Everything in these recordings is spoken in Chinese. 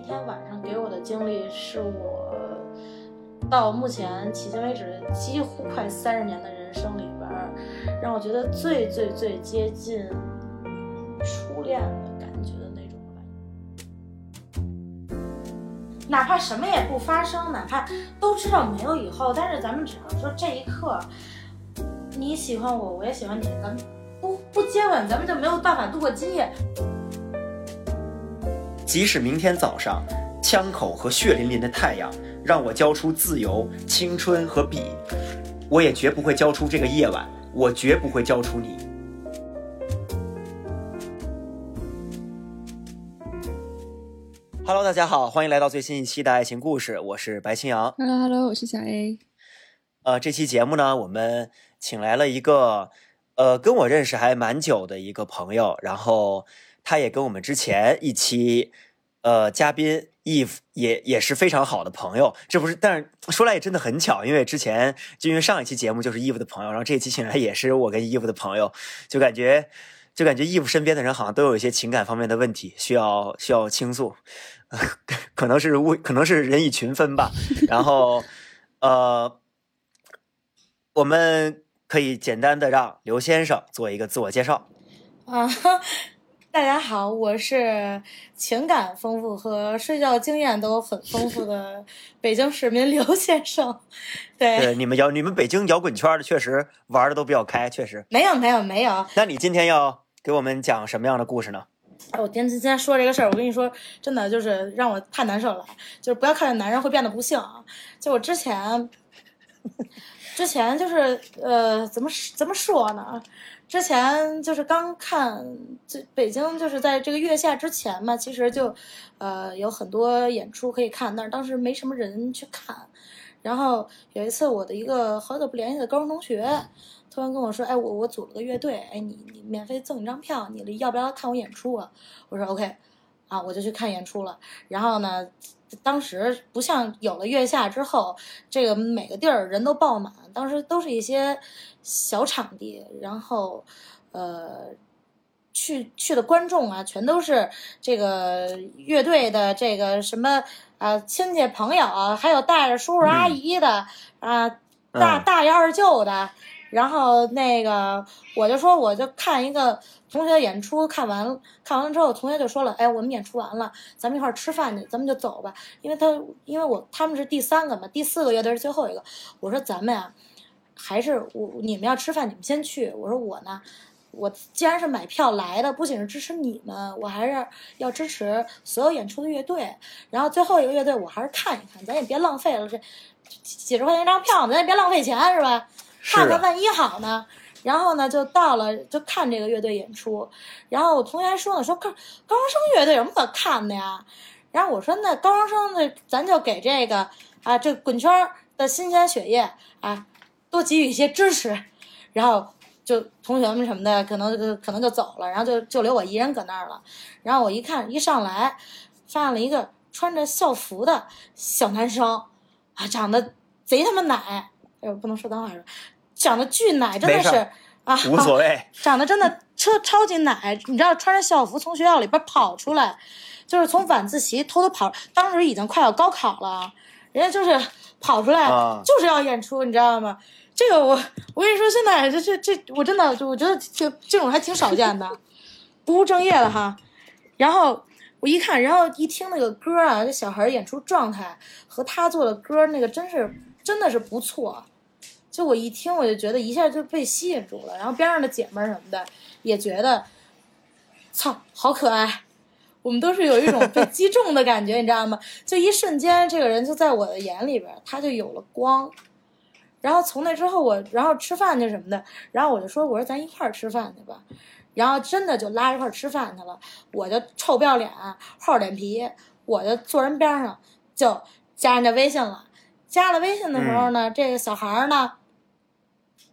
一天晚上给我的经历，是我到目前迄今为止几乎快三十年的人生里边，让我觉得最最最接近初恋的感觉的那种吧。哪怕什么也不发生，哪怕都知道没有以后，但是咱们只要说这一刻，你喜欢我，我也喜欢你，咱们不不接吻，咱们就没有办法度过今夜。即使明天早上，枪口和血淋淋的太阳让我交出自由、青春和笔，我也绝不会交出这个夜晚，我绝不会交出你。Hello，大家好，欢迎来到最新一期的爱情故事，我是白青阳。Hello，Hello，我是小 A。呃，这期节目呢，我们请来了一个呃跟我认识还蛮久的一个朋友，然后他也跟我们之前一期呃嘉宾 Eve 也也是非常好的朋友。这不是，但是说来也真的很巧，因为之前就因为上一期节目就是 Eve 的朋友，然后这一期请来也是我跟 Eve 的朋友，就感觉就感觉 Eve 身边的人好像都有一些情感方面的问题需要需要倾诉，可能是物可能是人以群分吧，然后呃。我们可以简单的让刘先生做一个自我介绍。啊，大家好，我是情感丰富和睡觉经验都很丰富的 北京市民刘先生。对，对，你们摇你们北京摇滚圈的确实玩的都比较开，确实。没有没有没有。那你今天要给我们讲什么样的故事呢？哎，我今天今天说这个事儿，我跟你说，真的就是让我太难受了。就是不要看着男人会变得不幸啊！就我之前。之前就是呃，怎么怎么说呢？之前就是刚看这北京，就是在这个月下之前嘛，其实就呃有很多演出可以看，但是当时没什么人去看。然后有一次，我的一个好久不联系的高中同学突然跟我说：“哎，我我组了个乐队，哎，你你免费赠一张票，你要不要看我演出啊？”我说：“OK。”啊，我就去看演出了。然后呢？当时不像有了月下之后，这个每个地儿人都爆满，当时都是一些小场地，然后，呃，去去的观众啊，全都是这个乐队的这个什么啊亲戚朋友，还有带着叔叔阿姨的、嗯、啊大大爷二舅的。然后那个，我就说，我就看一个同学演出，看完看完了之后，同学就说了，哎，我们演出完了，咱们一块儿吃饭去，咱们就走吧。因为他，因为我他们是第三个嘛，第四个乐队是最后一个。我说咱们呀，还是我你们要吃饭，你们先去。我说我呢，我既然是买票来的，不仅是支持你们，我还是要支持所有演出的乐队。然后最后一个乐队，我还是看一看，咱也别浪费了这几十块钱一张票，咱也别浪费钱，是吧？看看万一好呢，然后呢就到了就看这个乐队演出，然后我同学说呢，说高高中生乐队有什么可看的呀？然后我说那高中生的咱就给这个啊这滚圈的新鲜血液啊多给予一些支持，然后就同学们什么的可能可能就走了，然后就就留我一人搁那儿了。然后我一看一上来，发现了一个穿着校服的小男生啊，长得贼他妈奶。哎呦，不能说脏话是吧？长得巨奶，真的是啊，无所谓。长得真的超超级奶，你知道，穿着校服从学校里边跑出来，就是从晚自习偷偷跑，当时已经快要高考了，人家就是跑出来，啊、就是要演出，你知道吗？这个我我跟你说，现在这这这，我真的我觉得这这种还挺少见的，不务正业的哈。然后我一看，然后一听那个歌啊，这小孩演出状态和他做的歌，那个真是真的是不错。就我一听，我就觉得一下就被吸引住了，然后边上的姐妹什么的也觉得，操，好可爱。我们都是有一种被击中的感觉，你知道吗？就一瞬间，这个人就在我的眼里边，他就有了光。然后从那之后，我然后吃饭去什么的，然后我就说，我说咱一块儿吃饭去吧。然后真的就拉一块儿吃饭去了，我就臭不要脸、厚脸皮，我就坐人边上就加人家微信了。加了微信的时候呢，嗯、这个小孩呢。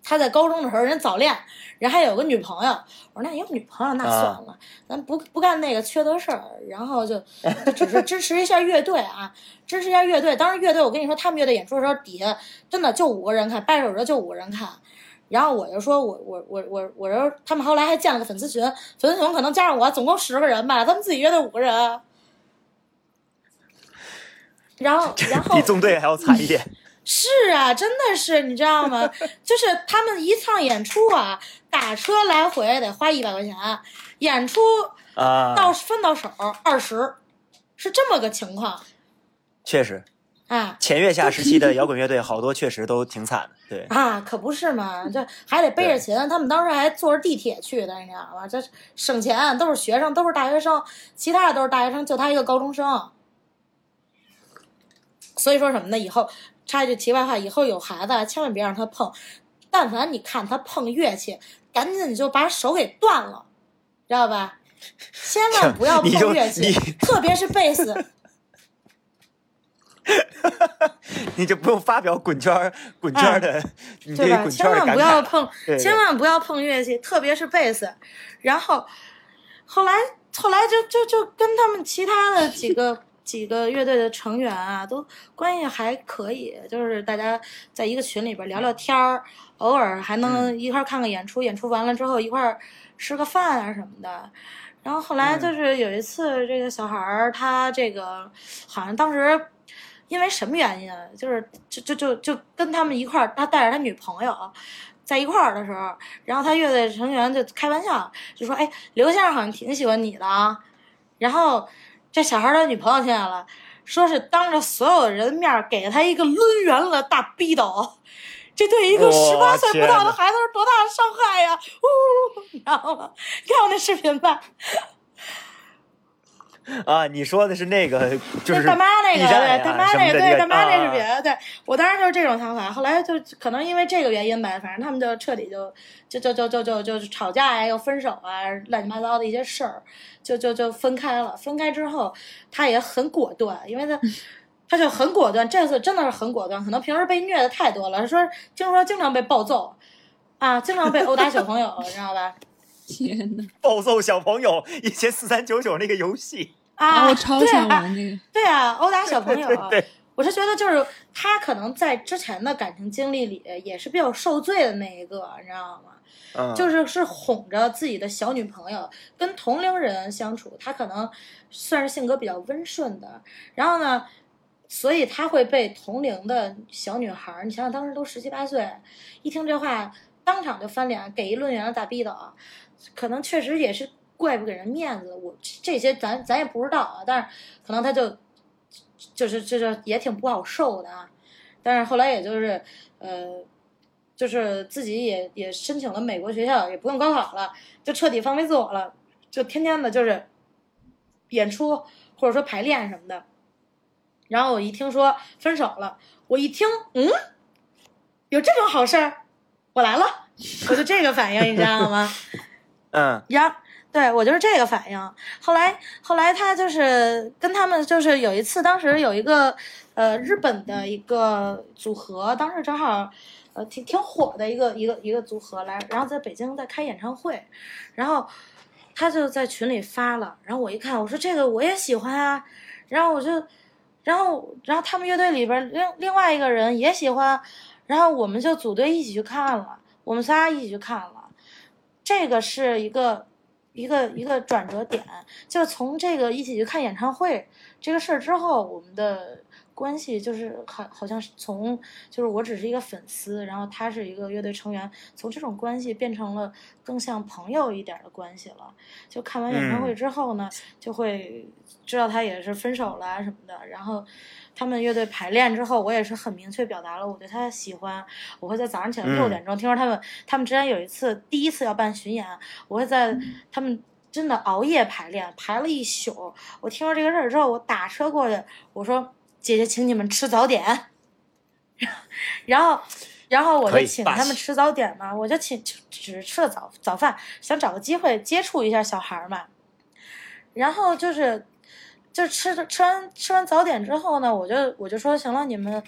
他在高中的时候，人早恋，人还有个女朋友。我说那有女朋友那算了，啊、咱不不干那个缺德事儿。然后就就只是支持一下乐队啊，支持一下乐队。当时乐队，我跟你说，他们乐队演出的时候，底下真的就五个人看，掰手指就五个人看。然后我就说我我我我我说他们后来还建了个粉丝群，粉丝群可能加上我总共十个人吧，他们自己乐队五个人。然后然后比纵队还要惨一点。是啊，真的是，你知道吗？就是他们一趟演出啊，打车来回得花一百块钱，演出啊，到分到手二十，是这么个情况确实，啊前月下时期的摇滚乐队好多确实都挺惨的。对，啊，可不是嘛，这还得背着琴，他们当时还坐着地铁去的，你知道吗？这省钱，都是学生，都是大学生，其他的都是大学生，就他一个高中生。所以说什么呢？以后插一句题外话，以后有孩子千万别让他碰，但凡你看他碰乐器，赶紧就把手给断了，知道吧？千万不要碰乐器，特别是贝斯。你就不用发表滚圈儿滚圈儿的，对吧？千万不要。碰，对对千万不要碰乐器，特别是贝斯。然后后来后来就就就跟他们其他的几个几个乐队的成员啊，都关系还可以，就是大家在一个群里边聊聊天儿，偶尔还能一块儿看个演出，演出完了之后一块儿吃个饭啊什么的。然后后来就是有一次，这个小孩儿他这个好像当时因为什么原因啊，就是就就就就跟他们一块儿，他带着他女朋友在一块儿的时候，然后他乐队成员就开玩笑就说：“哎，刘先生好像挺喜欢你的啊。”然后这小孩的女朋友听见了，说是当着所有人的面儿给了他一个抡圆了的大逼斗。这对一个哇十八岁不到的孩子是多大的伤害呀！呜，你知道吗？你看我那视频吧，啊，你说的是那个，就是大妈那个对大妈那个，对大妈那是别的，对我当时就是这种想法。后来就可能因为这个原因吧，反正他们就彻底就就就就就就就吵架呀，又分手啊，乱七八糟的一些事儿，就就就分开了。分开之后，他也很果断，因为他。他就很果断，这次真的是很果断。可能平时被虐的太多了，说听说经常被暴揍，啊，经常被殴打小朋友，你知道吧？天呐，暴揍小朋友，以前四三九九那个游戏，啊，我超对啊想玩那个。对啊，殴打小朋友，对对对我是觉得就是他可能在之前的感情经历里也是比较受罪的那一个，你知道吗？嗯，就是是哄着自己的小女朋友跟同龄人相处，他可能算是性格比较温顺的，然后呢，所以他会被同龄的小女孩儿，你想想当时都十七八岁，一听这话当场就翻脸，给一抡圆了大逼斗，可能确实也是怪不给人面子，我这些咱咱也不知道啊，但是可能他就就是这就也挺不好受的啊，但是后来也就是呃。就是自己也也申请了美国学校，也不用高考了，就彻底放飞自我了，就天天的就是演出或者说排练什么的。然后我一听说分手了，我一听，嗯，有这种好事儿，我来了，我就这个反应，你知道吗？嗯呀，对我就是这个反应。后来，后来他就是跟他们就是有一次，当时有一个呃日本的一个组合，当时正好呃挺挺火的一个一个一个组合来，然后在北京在开演唱会，然后他就在群里发了，然后我一看，我说这个我也喜欢啊，然后我就，然后然后他们乐队里边另另外一个人也喜欢，然后我们就组队一起去看了，我们仨一起去看了。这个是一个一个一个转折点，就从这个一起去看演唱会这个事儿之后，我们的关系就是好好像是从就是我只是一个粉丝，然后他是一个乐队成员，从这种关系变成了更像朋友一点儿的关系了。就看完演唱会之后呢，就会知道他也是分手了啊什么的，然后。他们乐队排练之后，我也是很明确表达了我对他的喜欢。我会在早上起来六点钟，听说他们他们之前有一次第一次要办巡演，我会在他们真的熬夜排练，排了一宿。我听说这个事儿之后，我打车过去，我说：“姐姐，请你们吃早点。”然后，然后我就请他们吃早点嘛，我就请只只是吃了早早饭，想找个机会接触一下小孩儿嘛。然后就是，就吃吃完吃完早点之后呢，我就我就说行了，你们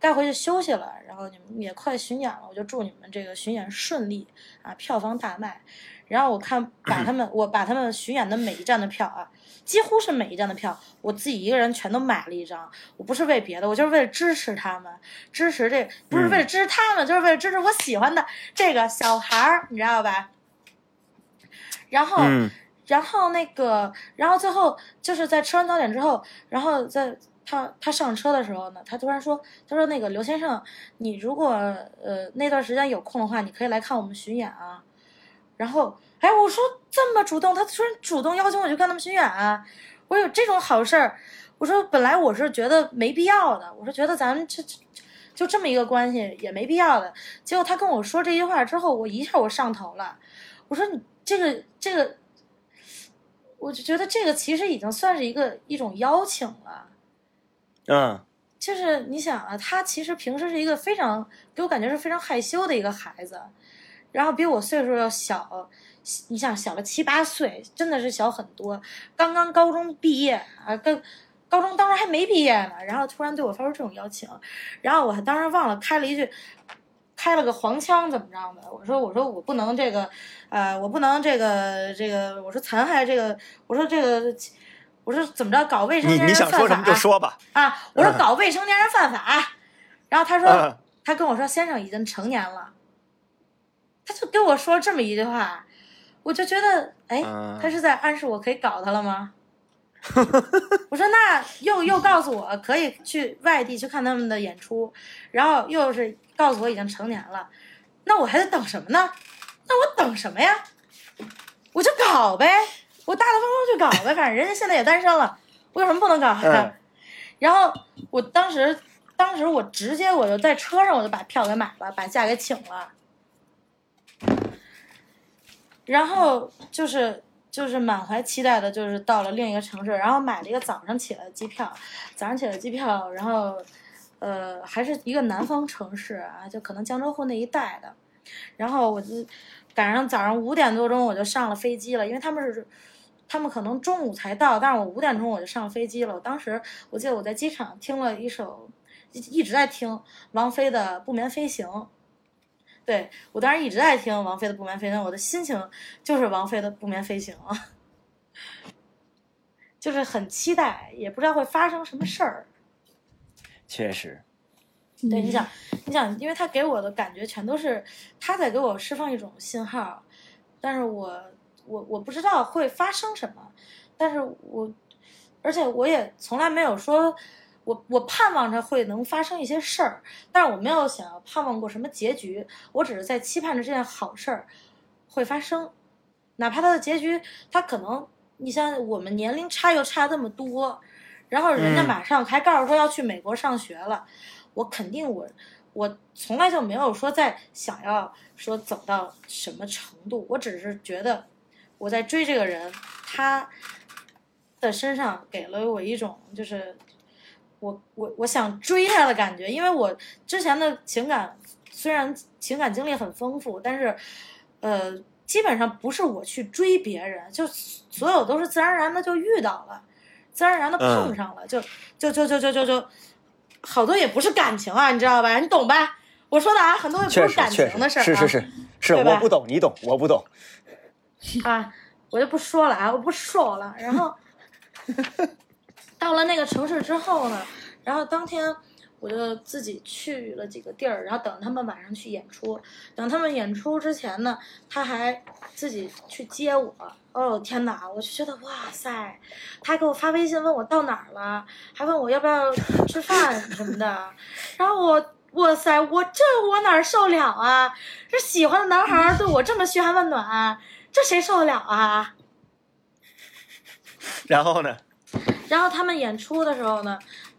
该回去休息了。然后你们也快巡演了，我就祝你们这个巡演顺利啊，票房大卖。然后我看把他们，我把他们巡演的每一站的票啊，几乎是每一站的票，我自己一个人全都买了一张。我不是为别的，我就是为了支持他们，支持这不是为了支持他们，就是为了支持我喜欢的这个小孩儿，你知道吧？然后。嗯然后那个，然后最后就是在吃完早点之后，然后在他他上车的时候呢，他突然说：“他说那个刘先生，你如果呃那段时间有空的话，你可以来看我们巡演啊。”然后，哎，我说这么主动，他突然主动邀请我去看他们巡演啊，我有这种好事儿。我说本来我是觉得没必要的，我是觉得咱们这这就这么一个关系也没必要的。结果他跟我说这句话之后，我一下我上头了。我说你这个这个，我就觉得这个其实已经算是一个一种邀请了。嗯，就是你想啊，他其实平时是一个非常给我感觉是非常害羞的一个孩子，然后比我岁数要小，你想小了七八岁，真的是小很多。刚刚高中毕业啊，跟高中当时还没毕业呢，然后突然对我发出这种邀请，然后我还当时忘了开了一句，开了个黄腔怎么着的？我说我说我不能这个，呃，我不能这个这个，我说残害这个，我说这个。我说怎么着搞未成你年人犯法？你想说什么就说吧。啊！我说嗯搞未成年人犯法，然后他说、嗯他跟我说先生已经成年了，他就跟我说这么一句话，我就觉得哎，嗯他是在暗示我可以搞他了吗？我说那又又告诉我可以去外地去看他们的演出，然后又是告诉我已经成年了，那我还在等什么呢？那我等什么呀？我就搞呗，我大大方方去搞呗，反正人家现在也单身了，我有什么不能搞的？嗯然后我当时，当时我直接我就在车上我就把票给买了，把假给请了，然后就是就是满怀期待的，就是到了另一个城市，然后买了一个早上起来的机票，早上起来的机票，然后呃还是一个南方城市啊，就可能江浙沪那一带的，然后我就赶上早上五点多钟我就上了飞机了，因为他们是。他们可能中午才到，但是我五点钟我就上飞机了。我当时我记得我在机场听了一首，一一直在听王菲的《不眠飞行》。对我当时一直在听王菲的《不眠飞行》，我的心情就是王菲的《不眠飞行》，啊就是很期待，也不知道会发生什么事儿。确实，对，你想，你想，因为他给我的感觉全都是他在给我释放一种信号，但是我我我不知道会发生什么，但是我而且我也从来没有说我我盼望着会能发生一些事儿，但是我没有想要盼望过什么结局，我只是在期盼着这件好事儿会发生，哪怕它的结局，它可能你像我们年龄差又差这么多，然后人家嗯。马上还告诉说要去美国上学了，我肯定我我从来就没有说在想要说走到什么程度，我只是觉得我在追这个人，他的身上给了我一种就是我我我想追他的感觉，因为我之前的情感虽然情感经历很丰富，但是呃基本上不是我去追别人，就所有都是自然而然的就遇到了，自然而然的碰上了，就就就就就就就好多也不是感情啊，你知道吧？你懂吧？我说的啊，很多也不是感情的事儿、啊，是是是是，对我不懂，你懂，我不懂。啊，我就不说了啊，我不说了。然后到了那个城市之后呢，然后当天我就自己去了几个地儿，然后等他们晚上去演出。等他们演出之前呢，他还自己去接我。哦天哪，我就觉得哇塞，他还给我发微信问我到哪儿了，还问我要不要吃饭什么的。然后我哇塞，我这我哪儿受了啊？这喜欢的男孩儿对我这么嘘寒问暖，这谁受得了啊？然后呢？然后他们演出的时候呢，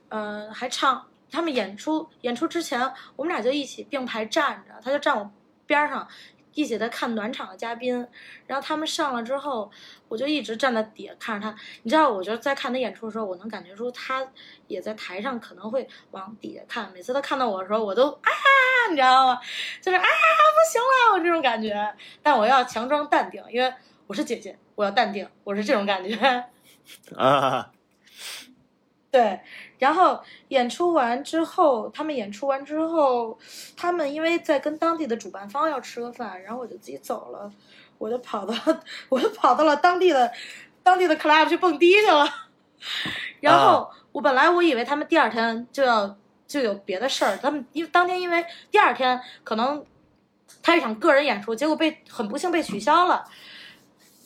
呃，还唱。他们演出演出之前，我们俩就一起并排站着，他就站我边儿上，一起在看暖场的嘉宾。然后他们上了之后，我就一直站在底下看着他。你知道，我就在看他演出的时候，我能感觉出他也在台上可能会往底下看。每次他看到我的时候，我都啊，你知道吗？就是啊，不行了，我这种感觉。但我要强装淡定，因为我是姐姐，我要淡定，我是这种感觉。啊，对，然后演出完之后，他们演出完之后，他们因为在跟当地的主办方要吃个饭，然后我就自己走了，我就跑到 我就跑到了当地的当地的 club 去蹦迪去了。然后我本来我以为他们第二天就要就有别的事儿，他们因为当天因为第二天可能他一场个人演出，结果被很不幸被取消了。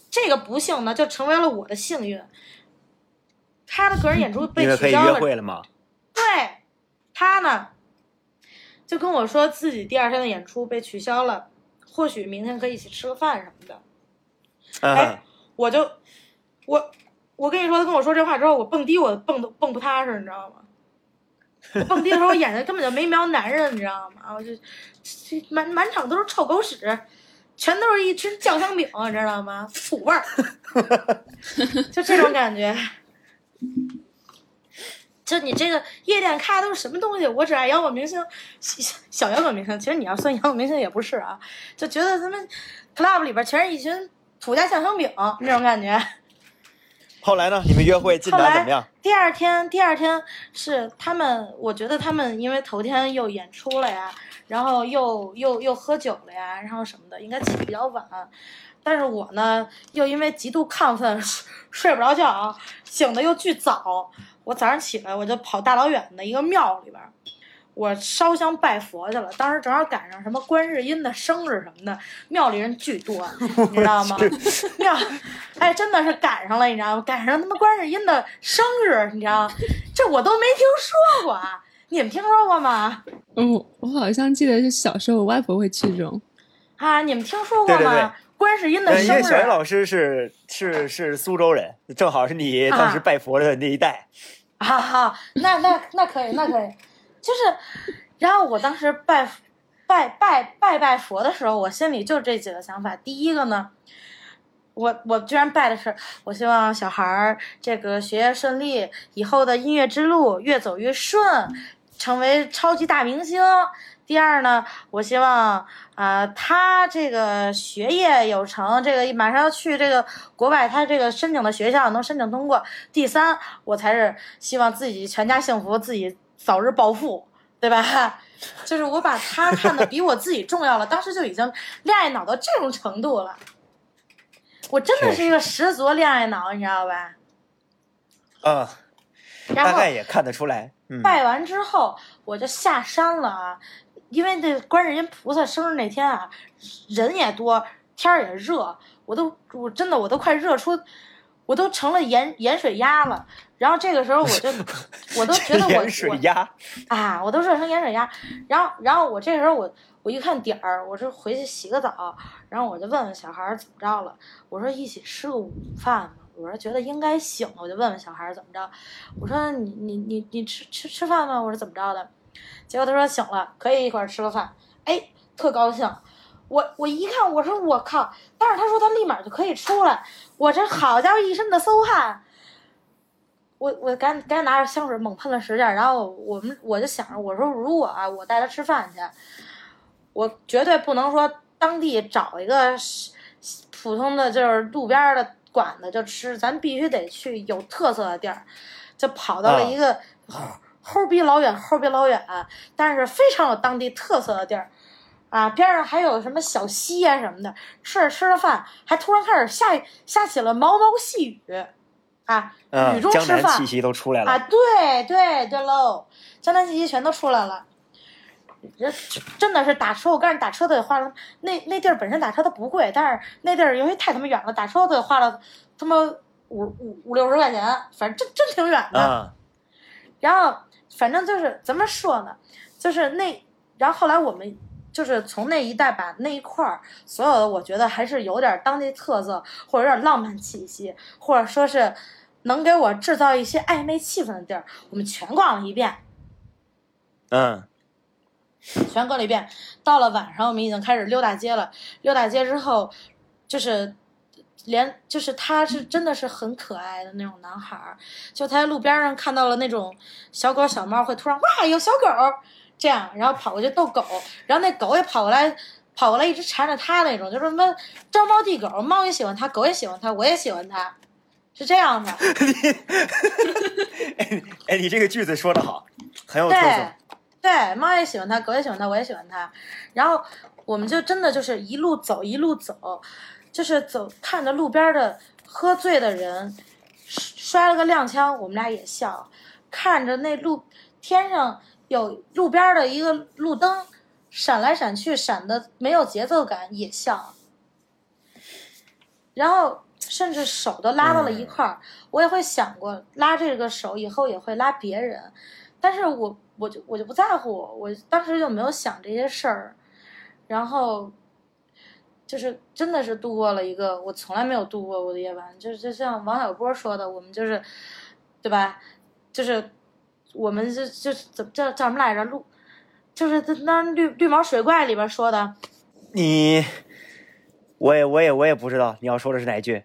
这个不幸呢，就成为了我的幸运。他的个人演出被取消了，约会了吗。对，他呢就跟我说自己第二天的演出被取消了，或许明天可以一起吃个饭什么的。嗯哎，我就我我跟你说，他跟我说这话之后，我蹦迪我蹦都蹦不踏实，你知道吗？我蹦迪的时候，我眼睛根本就没瞄男人，你知道吗？我就这满满场都是臭狗屎，全都是一群酱香饼，你知道吗？土味儿，就这种感觉。就你这个夜店开的都是什么东西？我只爱摇滚明星，小小摇滚明星。其实你要算 摇滚明星也不是啊，就觉得他们 club 里边全是一群土家酱香饼那种感觉。后来呢？你们约会进展怎么样？第二天，第二天是他们，我觉得他们因为头天又演出了呀，然后又又又喝酒了呀，然后什么的，应该起的比较晚。但是我呢，又因为极度亢奋，睡 睡不着觉啊，醒的又巨早。我早上起来，我就跑大老远的一个庙里边儿，我烧香拜佛去了。当时正好赶上什么观世音的生日什么的，庙里人巨多，你知道吗？庙，哎，真的是赶上了，你知道吗？赶上他妈观世音的生日，你知道吗？这我都没听说过啊！你们听说过吗？嗯，我好像记得是小时候我外婆会去这种。啊，你们听说过对对对吗？观世音的呃因生日，为小云老师是是是苏州人，正好是你当时啊拜佛的那一代。哈哈，那那那可以，那可以，就是，然后我当时拜拜拜拜拜佛的时候，我心里就这几个想法。第一个呢，我我居然拜的是，我希望小孩儿这个学业顺利，以后的音乐之路越走越顺，成为超级大明星。第二呢，我希望啊、他这个学业有成，这个马上要去这个国外，他这个申请的学校能申请通过。第三，我才是希望自己全家幸福，自己早日暴富，对吧？就是我把他看得比我自己重要了，当时就已经恋爱脑到这种程度了。我真的是一个十足恋爱脑，你知道吧？嗯，大概也看得出来。嗯，拜完之后，我就下山了啊，因为这观世音菩萨生日那天啊，人也多，天儿也热，我都我真的我都快热出，我都成了盐盐水鸭了。然后这个时候我就 我都觉得我盐水我鸭。啊，我都热成盐水鸭。然后，然后我这时候我我一看点儿，我说回去洗个澡，然后我就问问小孩儿怎么着了。我说一起吃个午饭嘛。我说觉得应该醒了，我就问问小孩儿怎么着。我说你你你你吃吃吃饭吗？我说怎么着的？结果他说醒了，可以一块儿吃个饭。哎，特高兴。我我一看，我说我靠！但是他说他立马就可以出来，我这好家伙一身的馊汗。我我赶紧赶紧拿着香水猛喷了十下，然后我们我就想着，我说如果啊我带他吃饭去，我绝对不能说当地找一个普通的就是路边儿的馆子就吃，咱必须得去有特色的地儿，就跑到了一个齁逼老远齁逼老远，但是非常有当地特色的地儿。啊，边上还有什么小溪啊什么的，吃着吃着饭，还突然开始下下起了毛毛细雨，啊，嗯雨，中吃饭南气息都出来了。啊，对对对喽，江南气息全都出来了。人真的是打车，我告诉你，打车都得花了。那那地儿本身打车它不贵，但是那地儿由于太他妈远了，打车都得花了他妈五五五六十块钱，反正真真挺远的。啊，然后反正就是怎么说呢，就是那，然后后来我们就是从那一带把那一块儿所有的，我觉得还是有点当地特色，或者有点浪漫气息，或者说是能给我制造一些暧昧气氛的地儿，我们全逛了一遍，嗯，全逛了一遍。到了晚上，我们已经开始溜大街了。溜大街之后，就是。连就是他是真的是很可爱的那种男孩儿，就他在路边上看到了那种小狗小猫，会突然哇有小狗儿这样，然后跑过去逗狗，然后那狗也跑过来，跑过来一直缠着他那种，就是什么招猫递狗，猫也喜欢他，狗也喜欢他，我也喜欢他，是这样的。哎，你这个句子说的好，很有特色对。对，猫也喜欢他，狗也喜欢他，我也喜欢他。然后我们就真的就是一路走一路走，就是走看着路边的喝醉的人摔了个踉跄，我们俩也笑。看着那路天上有路边的一个路灯闪来闪去，闪的没有节奏感，也笑。然后甚至手都拉到了一块儿。我也会想过拉这个手以后也会拉别人，但是我我就我就不在乎，我当时就没有想这些事儿，然后就是真的是度过了一个我从来没有度过过的夜晚，就是就像王小波说的，我们就是对吧？就是我们就就是怎么叫叫什么来着？路就是那绿绿毛水怪里边说的。你，我也我也我也不知道你要说的是哪一句。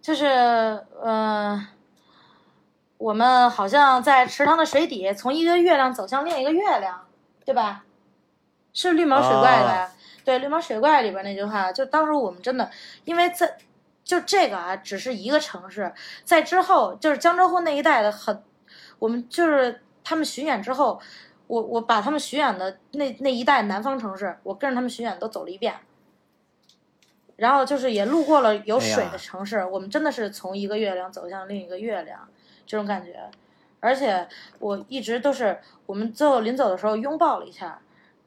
就是嗯、呃我们好像在池塘的水底，从一个月亮走向另一个月亮，对吧？是绿毛水怪吧？对，绿毛水怪里边那句话，就当时我们真的，因为在就这个啊，只是一个城市，在之后就是江浙沪那一带的很，我们就是他们巡演之后，我我把他们巡演的那那一带南方城市，我跟着他们巡演都走了一遍。然后就是也路过了有水的城市，我们真的是从一个月亮走向另一个月亮，这种感觉。而且我一直都是，我们最后临走的时候拥抱了一下，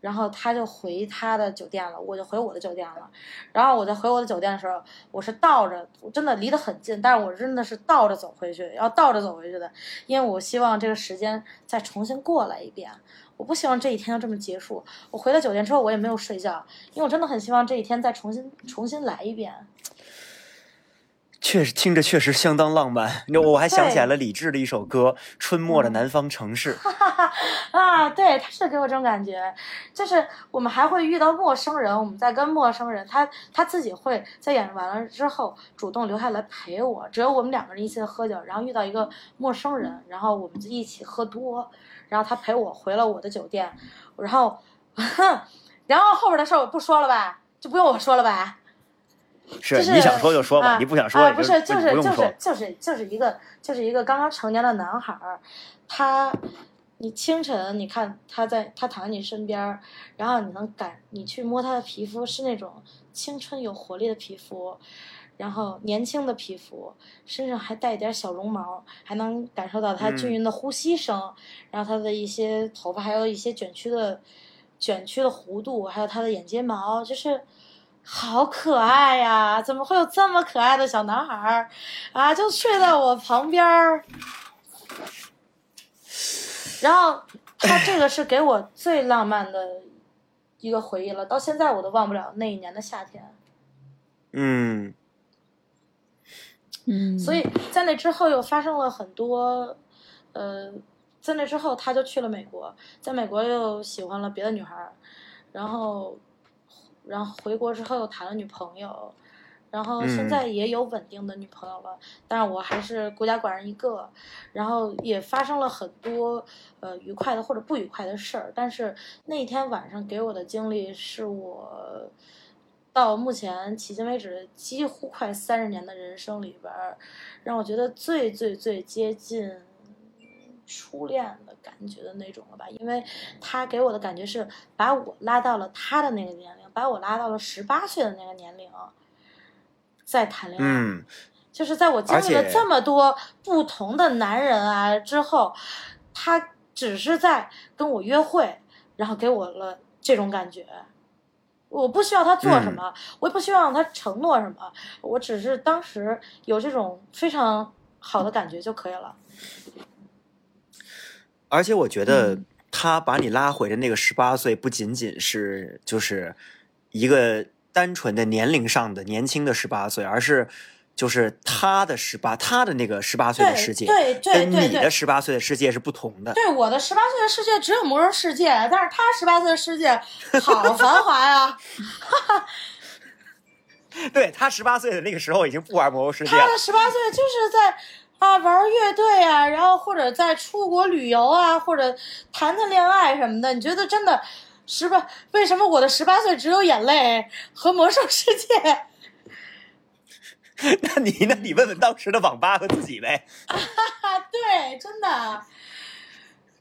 然后他就回他的酒店了，我就回我的酒店了。然后我在回我的酒店的时候，我是倒着，我真的离得很近，但是我真的是倒着走回去，要倒着走回去的，因为我希望这个时间再重新过来一遍。我不希望这一天就这么结束。我回到酒店之后，我也没有睡觉，因为我真的很希望这一天再重新重新来一遍。确实听着确实相当浪漫。那我还想起来了李志的一首歌《春末的南方城市》。啊，对，他是给我这种感觉，就是我们还会遇到陌生人，我们在跟陌生人，他他自己会在演完了之后主动留下来陪我，只有我们两个人一起喝酒，然后遇到一个陌生人，然后我们就一起喝多，然后他陪我回了我的酒店，然后，然后后边的事儿我不说了吧，就不用我说了吧。是、就是你想说就说吧，啊你不想说不是，就就是。就是就是就是一个就是一个刚刚成年的男孩儿，他，你清晨你看他在他躺在你身边儿，然后你能感你去摸他的皮肤是那种青春有活力的皮肤，然后年轻的皮肤，身上还带一点小绒毛，还能感受到他均匀的呼吸声，然后他的一些头发还有一些卷曲的卷曲的弧度，还有他的眼睫毛，就是。好可爱呀！怎么会有这么可爱的小男孩儿啊？就睡在我旁边儿，然后他这个是给我最浪漫的一个回忆了，到现在我都忘不了那一年的夏天。嗯，嗯，所以在那之后又发生了很多，呃，在那之后他就去了美国，在美国又喜欢了别的女孩儿，然后，然后回国之后又谈了女朋友，然后现嗯在也有稳定的女朋友了，但是我还是孤家寡人一个，然后也发生了很多呃愉快的或者不愉快的事儿，但是那天晚上给我的经历是我。到目前迄今为止几乎快三十年的人生里边儿，让我觉得最最最接近初恋的感觉的那种了吧，因为他给我的感觉是把我拉到了他的那个年龄，把我拉到了十八岁的那个年龄，再谈恋爱。嗯，就是在我经历了这么多不同的男人啊之后，他只是在跟我约会，然后给我了这种感觉。我不需要他做什么，我也不需要他承诺什么，我只是当时有这种非常好的感觉就可以了。而且我觉得嗯他把你拉回的那个十八岁，不仅仅是就是一个单纯的年龄上的年轻的十八岁，而是就是他的十八，他的那个十八岁的世界，对对跟你的十八岁的世界是不同的。对我的十八岁的世界只有魔兽世界，但是他十八岁的世界好繁华呀！对他十八岁的那个时候已经不玩魔兽世 界了，他的十八岁就是在啊玩乐队啊，然后或者在出国旅游啊，或者谈谈恋爱什么的。你觉得真的十八？为什么我的十八岁只有眼泪和魔兽世界？那你那你问问当时的网吧和自己呗。啊，对，真的，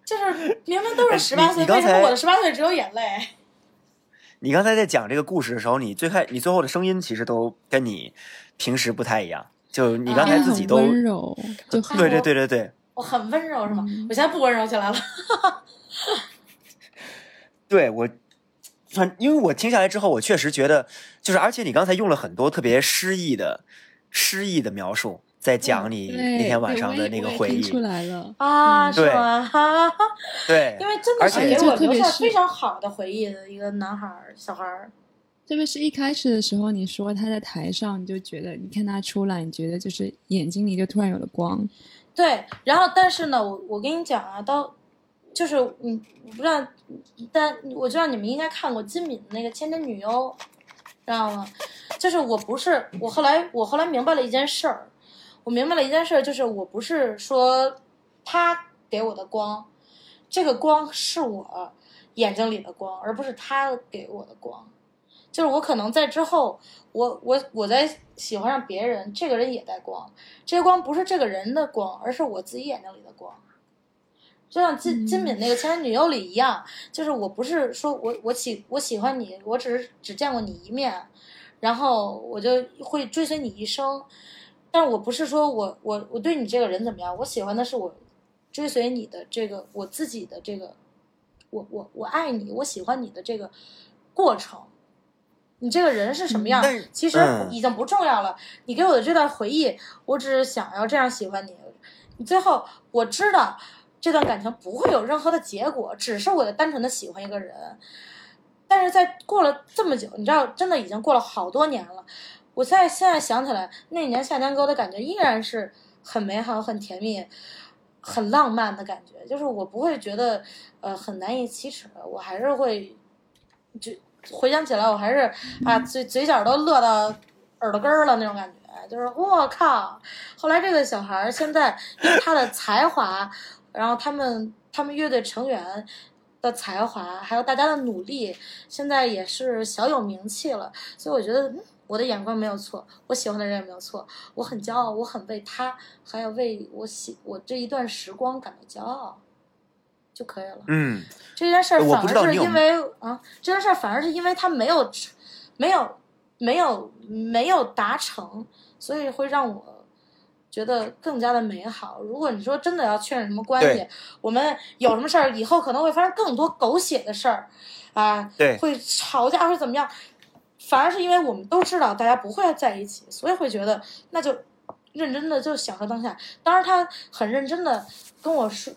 就是明明都是十八岁，为什么我的十八岁只有眼泪？你刚才在讲这个故事的时候，你最开你最后的声音其实都跟你平时不太一样，就你刚才自己很都、温柔，对对对对对我很温柔是吗？嗯我现在不温柔起来了。对，我反因为我听下来之后，我确实觉得就是，而且你刚才用了很多特别诗意的诗意的描述，在讲你那天晚上的那个回忆。听出来了。啊，嗯是吗？哈哈，对，因为真的而且是给我留下特别是非常好的回忆的一个男孩儿、小孩儿。特别是一开始的时候，你说他在台上，你就觉得你看他出来，你觉得就是眼睛里就突然有了光。对，然后但是呢，我我跟你讲啊，到就是嗯，我不知道，但我知道你们应该看过金敏那个《千年女优》，知道吗？就是我不是我后来我后来明白了一件事儿，我明白了一件事儿，就是我不是说他给我的光，这个光是我眼睛里的光，而不是他给我的光。就是我可能在之后，我我我在喜欢上别人，这个人也带光，这个光不是这个人的光，而是我自己眼睛里的光。就像金金敏那个《前女友》里一样，就是我不是说我我喜我喜欢你，我只是只见过你一面，然后我就会追随你一生。但我不是说我我我对你这个人怎么样，我喜欢的是我追随你的这个我自己的这个，我我我爱你，我喜欢你的这个过程。你这个人是什么样，其实嗯已经不重要了。你给我的这段回忆，我只是想要这样喜欢你。你最后我知道这段感情不会有任何的结果，只是我单纯的喜欢一个人。但是在过了这么久，你知道，真的已经过了好多年了。我在现在想起来，那年夏天给我的感觉依然是很美好、很甜蜜、很浪漫的感觉。就是我不会觉得呃很难以启齿，我还是会就回想起来，我还是啊嘴嘴角都乐到耳朵根儿了那种感觉。就是我靠！后来这个小孩现在因为他的才华，然后他们他们乐队成员的才华，还有大家的努力，现在也是小有名气了。所以我觉得，嗯，我的眼光没有错，我喜欢的人也没有错，我很骄傲，我很为他，还有为我喜我这一段时光感到骄傲，就可以了。嗯，这件事儿反而是因为啊，这件事儿反而是因为他没有，没有，没有，没有达成，所以会让我觉得更加的美好。如果你说真的要确认什么关系，我们有什么事儿，以后可能会发生更多狗血的事儿，啊，对会吵架或者怎么样，反而是因为我们都知道大家不会在一起，所以会觉得那就认真的就享受当下。当然，他很认真的跟我说，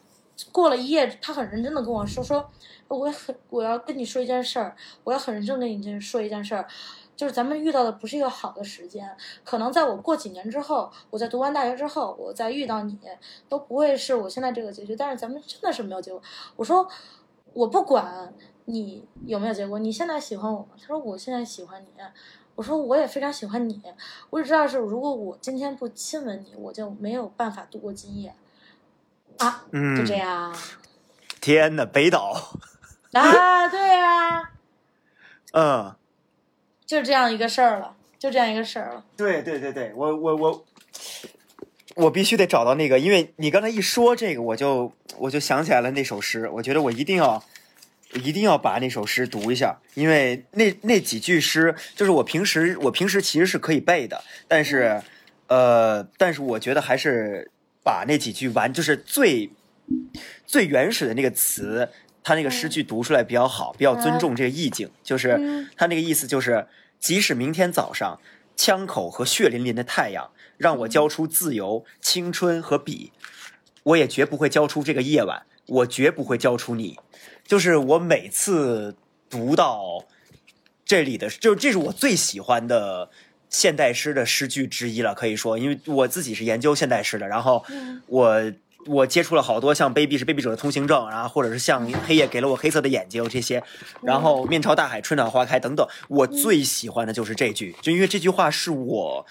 过了一夜，他很认真的跟我说说，我很我要跟你说一件事儿，我要很认真跟你说一件事儿。就是咱们遇到的不是一个好的时间，可能在我过几年之后，我在读完大学之后，我再遇到你，都不会是我现在这个结局。但是咱们真的是没有结果。我说，我不管你有没有结果，你现在喜欢我吗？他说我现在喜欢你。我说我也非常喜欢你，我只知道是如果我今天不亲吻你，我就没有办法度过今夜。啊，嗯就这样。天呐，北岛，啊，对呀、嗯，就这样一个事儿了，就这样一个事儿了。对对对对，我我我我必须得找到那个，因为你刚才一说这个，我就我就想起来了那首诗，我觉得我一定要一定要把那首诗读一下，因为那那几句诗就是我平时我平时其实是可以背的，但是呃，但是我觉得还是把那几句完，就是最最原始的那个词。他那个诗句读出来比较好，比较尊重这个意境。就是嗯他那个意思就是，即使明天早上枪口和血淋淋的太阳让我交出自由、青春和笔，我也绝不会交出这个夜晚，我绝不会交出你。就是我每次读到这里的，就这是我最喜欢的现代诗的诗句之一了，可以说，因为我自己是研究现代诗的，然后嗯我。我接触了好多像卑鄙是卑鄙者的通行证，然后或者是像黑夜给了我黑色的眼睛这些，然后面朝大海，春暖花开等等。我最喜欢的就是这句，就因为这句话是我，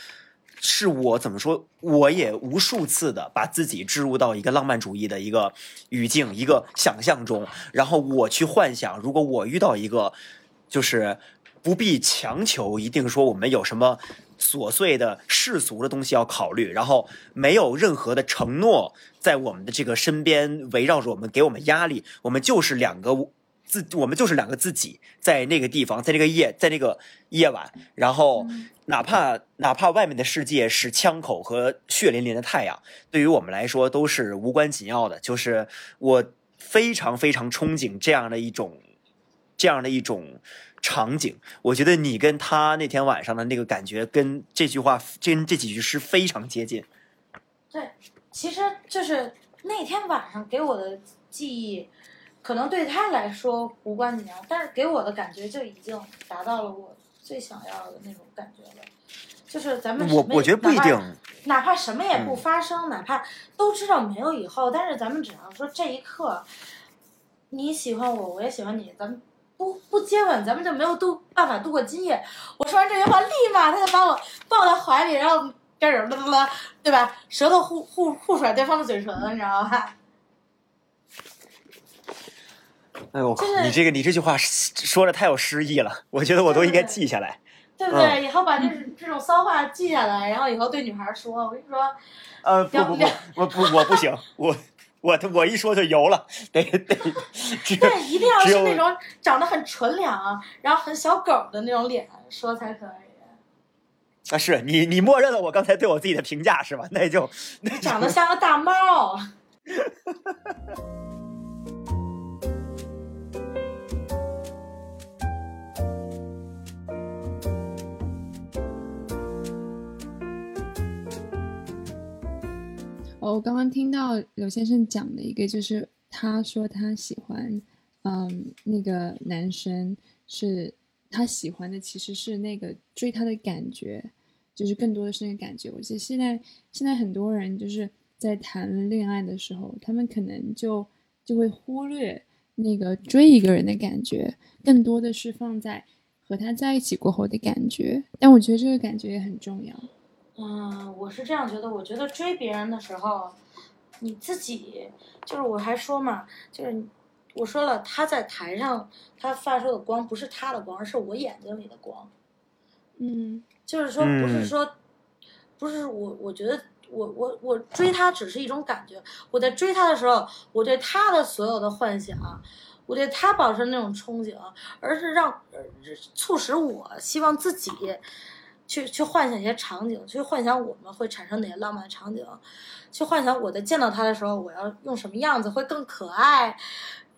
是我怎么说？我也无数次的把自己置入到一个浪漫主义的一个语境、一个想象中，然后我去幻想，如果我遇到一个，就是不必强求，一定说我们有什么。琐碎的世俗的东西要考虑，然后没有任何的承诺在我们的这个身边围绕着我们，给我们压力。我们就是两个自，我们就是两个自己，在那个地方，在那个夜，在那个夜晚，然后哪怕哪怕外面的世界是枪口和血淋淋的太阳，对于我们来说都是无关紧要的。就是我非常非常憧憬这样的一种，这样的一种。场景。我觉得你跟他那天晚上的那个感觉，跟这句话、跟这几句诗非常接近。对，其实就是那天晚上给我的记忆，可能对他来说无关紧要，但是给我的感觉就已经达到了我最想要的那种感觉了。就是咱们我我觉得不一定，哪怕什么也不嗯发生，哪怕都知道没有以后，但是咱们只要说这一刻，你喜欢我，我也喜欢你，咱们不不接吻，咱们就没有度办法度过今夜。我说完这句话，立马他就把我抱到怀里，然后开始啦啦啦，对吧？舌头互互互甩对方的嘴唇，你知道吧？哎呦，就是你这个你这句话说的太有诗意了，我觉得我都应该记下来。对不对？以后把这这种骚话记下来，然后以后对女孩说，我跟你说，呃，不不不两，我不我不行，我我 我一说就油了，得 得，只对，一定要是那种长得很纯良，然后很小狗的那种脸说才可以。啊，是你你默认了我刚才对我自己的评价是吧？那就 那就长得像个大猫。我刚刚听到刘先生讲的一个，就是他说他喜欢，嗯，那个男生是他喜欢的，其实是那个追他的感觉，就是更多的是那个感觉。我觉得现在现在很多人就是在谈恋爱的时候，他们可能就就会忽略那个追一个人的感觉，更多的是放在和他在一起过后的感觉。但我觉得这个感觉也很重要。嗯，我是这样觉得。我觉得追别人的时候，你自己就是我还说嘛，就是我说了，他在台上他发出的光不是他的光，而是我眼睛里的光。嗯就是说，不是嗯说，不是我，我觉得我我我追他只是一种感觉。我在追他的时候，我对他的所有的幻想，我对他保持那种憧憬，而是让呃促使我希望自己去去幻想一些场景，去幻想我们会产生哪些浪漫的场景，去幻想我在见到他的时候，我要用什么样子会更可爱，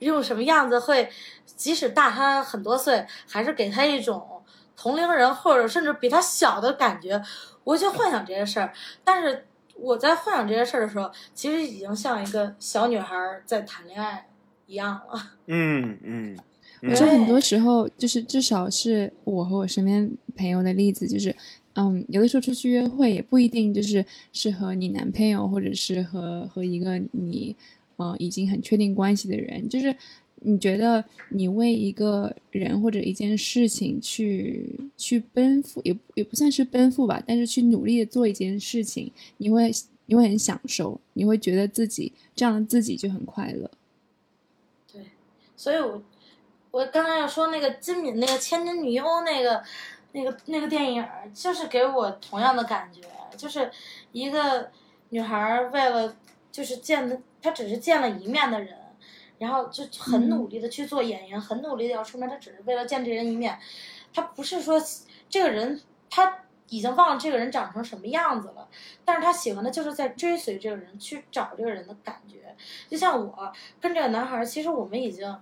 用什么样子会，即使大他很多岁，还是给他一种同龄人或者甚至比他小的感觉，我会去幻想这些事儿。但是我在幻想这些事儿的时候，其实已经像一个小女孩在谈恋爱一样了。嗯嗯我觉得很多时候就是至少是我和我身边朋友的例子，就是嗯，有的时候出去约会也不一定就是是和你男朋友，或者是和和一个你呃已经很确定关系的人，就是你觉得你为一个人或者一件事情去去奔赴，也也不算是奔赴吧，但是去努力的做一件事情，你会你会很享受，你会觉得自己这样的自己就很快乐。对，所以我我刚才要说那个金敏那个《千金女优》那个那个那个电影儿，就是给我同样的感觉，就是一个女孩儿为了就是见的，她只是见了一面的人，然后就很努力的去做演员，很努力的要出名，她只是为了见这人一面，她不是说这个人她。已经忘了这个人长成什么样子了，但是她喜欢的就是在追随这个人，去找这个人的感觉。就像我跟这个男孩儿，其实我们已经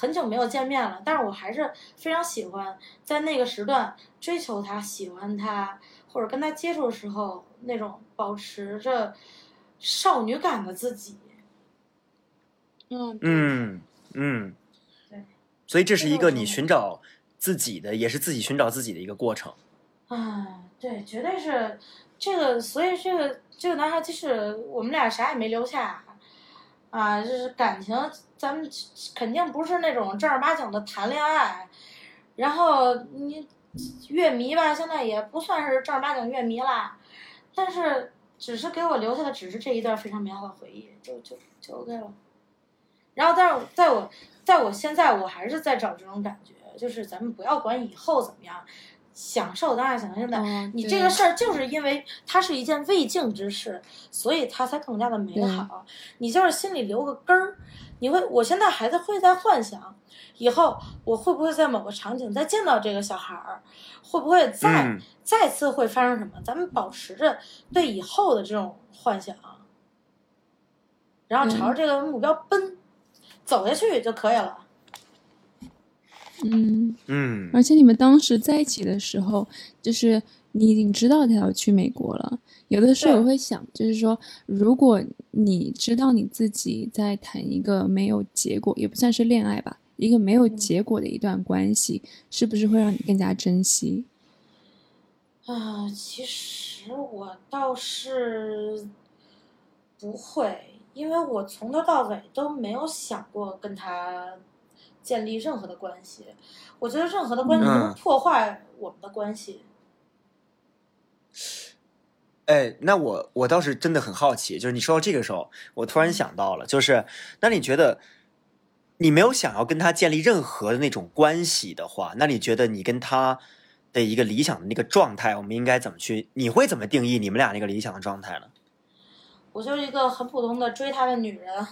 很久没有见面了，但是我还是非常喜欢在那个时段追求他、喜欢他，或者跟他接触的时候那种保持着少女感的自己。嗯嗯嗯对，所以这是一个你寻找自己的，也是自己寻找自己的一个过程。啊，对，绝对是这个，所以这个这个男孩，即使我们俩啥也没留下，啊，就是感情，咱们肯定不是那种正儿八经的谈恋爱，然后你乐迷吧，现在也不算是正儿八经乐迷啦，但是只是给我留下的只是这一段非常美好的回忆，就就就 OK 了。然后，但是在我在我现在，我还是在找这种感觉，就是咱们不要管以后怎么样，享受当然，享受现在。哦你这个事儿就是因为它是一件未竟之事，所以它才更加的美好。你就是心里留个根儿，你会，我现在还在会在幻想，以后我会不会在某个场景再见到这个小孩儿，会不会再、嗯再次会发生什么？咱们保持着对以后的这种幻想，然后朝着这个目标奔，走下去就可以了。嗯，嗯而且你们当时在一起的时候，就是你已经知道他要去美国了。有的时候我会想，就是说，如果你知道你自己在谈一个没有结果，也不算是恋爱吧，一个没有结果的一段关系，是不是会让你更加珍惜？啊，其实我倒是不会，因为我从头到尾都没有想过跟他建立任何的关系。我觉得任何的关系都破坏我们的关系。哎，那我我倒是真的很好奇，就是你说到这个时候，我突然想到了，就是那你觉得你没有想要跟他建立任何的那种关系的话，那你觉得你跟他的一个理想的那个状态，我们应该怎么去？你会怎么定义你们俩那个理想的状态呢？我就是一个很普通的追他的女人。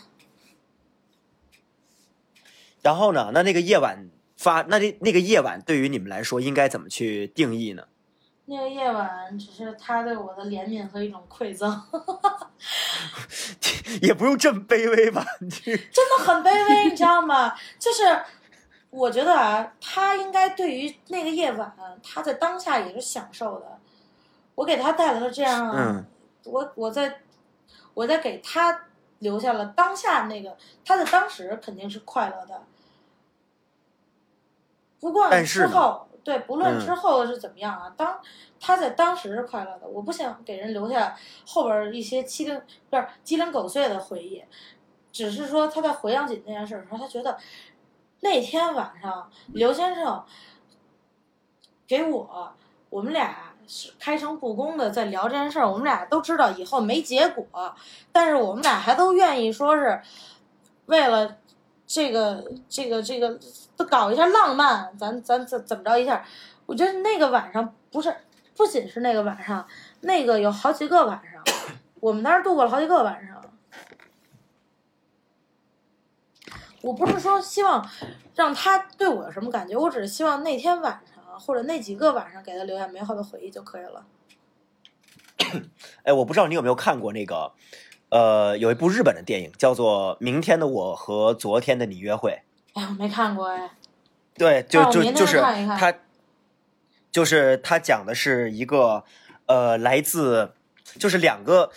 然后呢，那那个夜晚发，那那那个夜晚对于你们来说应该怎么去定义呢？那个夜晚只是他对我的怜悯和一种馈赠，也不用这么卑微吧？真的很卑微，你知道吗？就是我觉得啊，他应该对于那个夜晚，他在当下也是享受的。我给他带来了这样，嗯我我在我在给他留下了当下那个，他在当时肯定是快乐的。不过之后，对，不论嗯之后是怎么样啊，当他在当时是快乐的，我不想给人留下后边一些鸡零不是鸡零狗碎的回忆，只是说他在回想起那件事的时候，他觉得那天晚上刘先生给我，我们俩是开诚布公的在聊这件事儿，我们俩都知道以后没结果，但是我们俩还都愿意说是为了这个这个这个都搞一下浪漫，咱咱怎怎么着一下？我觉得那个晚上不是不仅是那个晚上，那个有好几个晚上，我们那儿度过了好几个晚上。我不是说希望让他对我有什么感觉，我只是希望那天晚上或者那几个晚上给他留下美好的回忆就可以了。哎，我不知道你有没有看过那个，呃，有一部日本的电影叫做《明天的我和昨天的你约会》。哎，我没看过哎。对，就就就是他，就是他讲的是一个呃，来自就是两个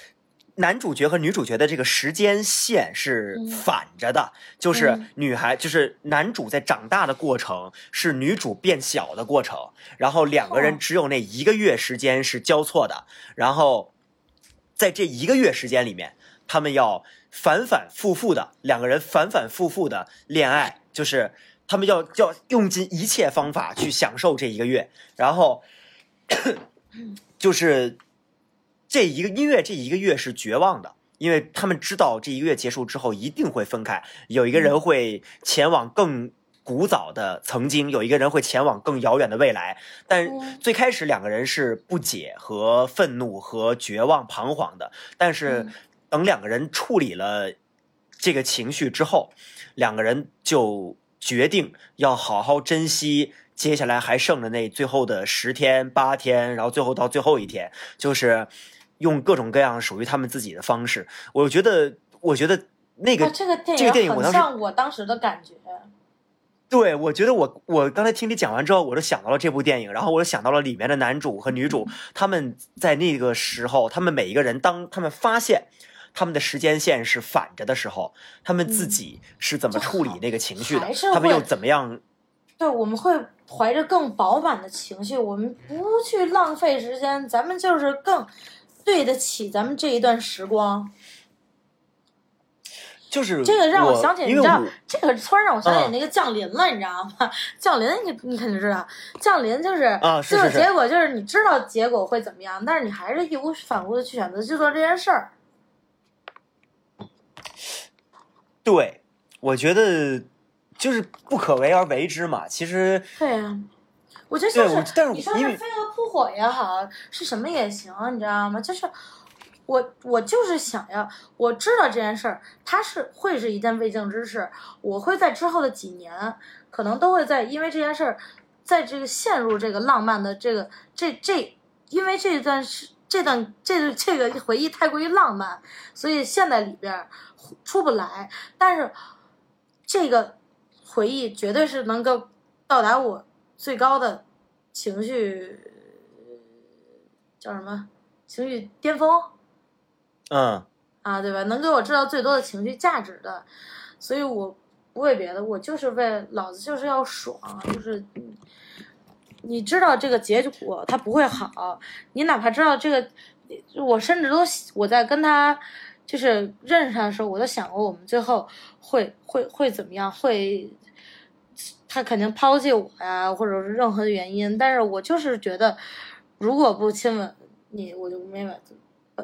男主角和女主角的这个时间线是嗯。反着的，就是嗯。女孩就是男主在长大的过程是女主变小的过程，然后两个哦。人只有那一个月时间是交错的，然后在这一个月时间里面，他们要反反复复的两个人反反复复的恋爱，就是他们要要用尽一切方法去享受这一个月，然后就是这一个音乐这一个月是绝望的。因为他们知道这一个月结束之后一定会分开，有一个人会前往更古早的曾经，有一个人会前往更遥远的未来。但嗯最开始两个人是不解和愤怒和绝望、彷徨的，但是嗯等两个人处理了这个情绪之后，两个人就决定要好好珍惜接下来还剩的那最后的十天、八天，然后最后到最后一天，就是用各种各样属于他们自己的方式。我觉得，我觉得那个、啊，这个电这个电影我当时很像我当时的感觉。对，我觉得我我刚才听你讲完之后，我就想到了这部电影，然后我就想到了里面的男主和女主，他们在那个时候，他们每一个人当他们发现他们的时间线是反着的时候，他们自嗯己是怎么处理那个情绪的他们又怎么样？对，我们会怀着更饱满的情绪，我们不去浪费时间，咱们就是更对得起咱们这一段时光。就是这个让我想起，你知道这个突然让我想起嗯那个降临了，你知道吗？降临你你肯定知道，降临就是啊是就是是结果就是你知道结果会怎么样，但是你还是义无反顾的去选择去做这件事儿。对，我觉得就是不可为而为之嘛。其实对呀、我觉得就是但是你说因为火也好，是什么也行，你知道吗？就是我我就是想要，我知道这件事儿它是会是一件未竟之事，我会在之后的几年，可能都会在因为这件事儿，在这个陷入这个浪漫的这个这这，因为这段是。这段这这个回忆太过于浪漫，所以陷在里边出不来。但是这个回忆绝对是能够到达我最高的情绪叫什么情绪巅峰嗯。啊，对吧？能给我制造最多的情绪价值的，所以我不为别的，我就是为老子就是要爽，就是嗯你知道这个结果他不会好，你哪怕知道这个，我甚至都我在跟他就是认识他的时候，我都想过我们最后会会会怎么样，会他肯定抛弃我呀，或者是任何的原因，但是我就是觉得，如果不亲吻你，我就没法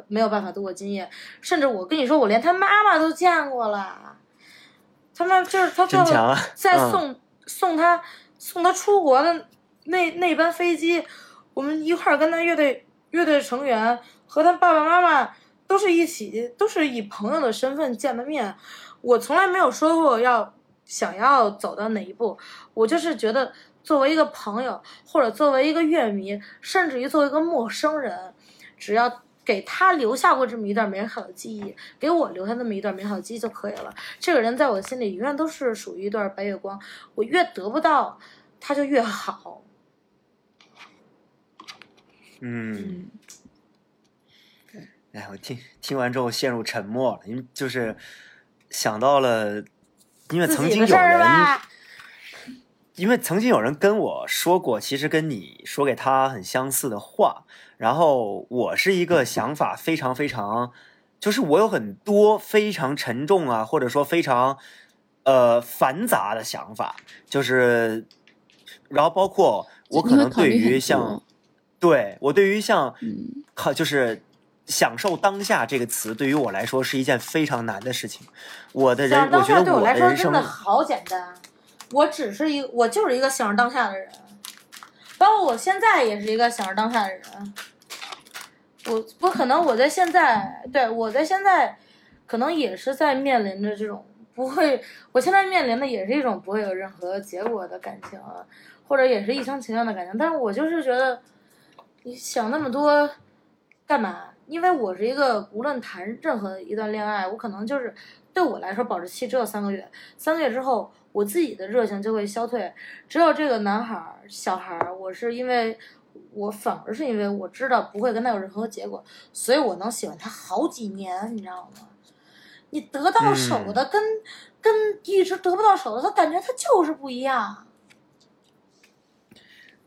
没有办法度过今夜，甚至我跟你说，我连他妈妈都见过了，他妈就是他爸爸真强啊嗯。在送、送他送他出国的那那班飞机，我们一块儿跟他乐队乐队成员和他爸爸妈妈都是一起，都是以朋友的身份见的面。我从来没有说过要想要走到哪一步，我就是觉得作为一个朋友，或者作为一个乐迷，甚至于作为一个陌生人，只要给他留下过这么一段美好的记忆，给我留下那么一段美好的记忆就可以了。这个人在我心里永远都是属于一段白月光，我越得不到，他就越好。嗯，嗯，哎，我听听完之后陷入沉默了，因为就是想到了，因为曾经有人，吧，因为曾经有人跟我说过，其实跟你说给他很相似的话，然后我是一个想法非常非常，就是我有很多非常沉重啊，或者说非常呃繁杂的想法，就是，然后包括我可能对于像，对我对于像就是。享受当下这个词对于我来说是一件非常难的事情。我的人，我觉得对我的人生说真的好简单，我只是一我就是一个享受当下的人，包括我现在也是一个享受当下的人。我我可能我在现在，对我在现在，可能也是在面临着这种不会，我现在面临的也是一种不会有任何结果的感情，或者也是一厢情愿的感情。但是我就是觉得，你想那么多干嘛？因为我是一个无论谈任何一段恋爱，我可能就是对我来说保质期只有三个月，三个月之后我自己的热情就会消退。只有这个男孩儿、小孩儿，我是因为我反而是因为我知道不会跟他有任何结果，所以我能喜欢他好几年，你知道吗？你得到手的跟、跟一直得不到手的，他感觉他就是不一样。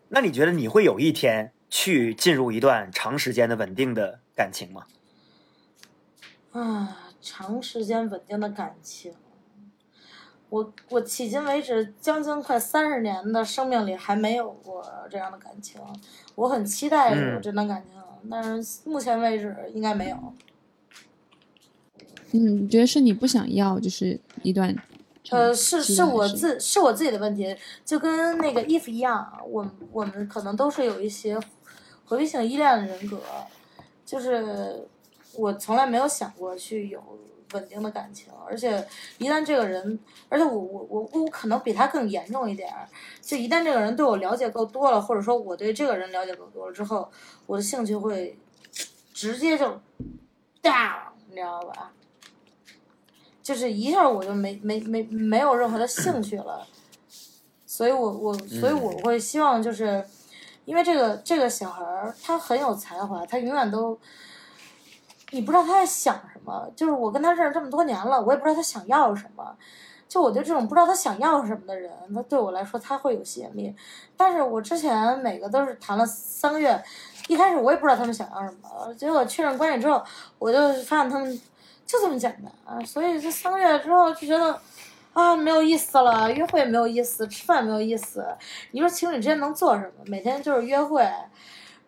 那你觉得你会有一天去进入一段长时间的稳定的感情吗？啊，长时间稳定的感情，我我迄今为止将近快三十年的生命里还没有过这样的感情，我很期待有嗯这段感情，但是目前为止应该没有。嗯，你觉得是你不想要，就是一段呃，是是我自是我自己的问题，就跟那个 if 一样，我我们可能都是有一些回避性依恋的人格，就是我从来没有想过去有稳定的感情，而且一旦这个人，而且我我我我可能比他更严重一点儿，就一旦这个人对我了解够多了，或者说我对这个人了解够多了之后，我的兴趣会直接就 down，你知道吧？就是一下我就没没没没有任何的兴趣了，所以我我所以我会希望就是，因为这个这个小孩儿他很有才华，他永远都，你不知道他在想什么。就是我跟他认识这么多年了，我也不知道他想要什么。就我对这种不知道他想要什么的人，他对我来说他会有吸引力。但是我之前每个都是谈了三个月，一开始我也不知道他们想要什么，结果确认关系之后，我就发现他们就这么简单啊。所以这三个月之后就觉得啊没有意思了，约会也没有意思，吃饭也没有意思。你说情侣之间能做什么？每天就是约会、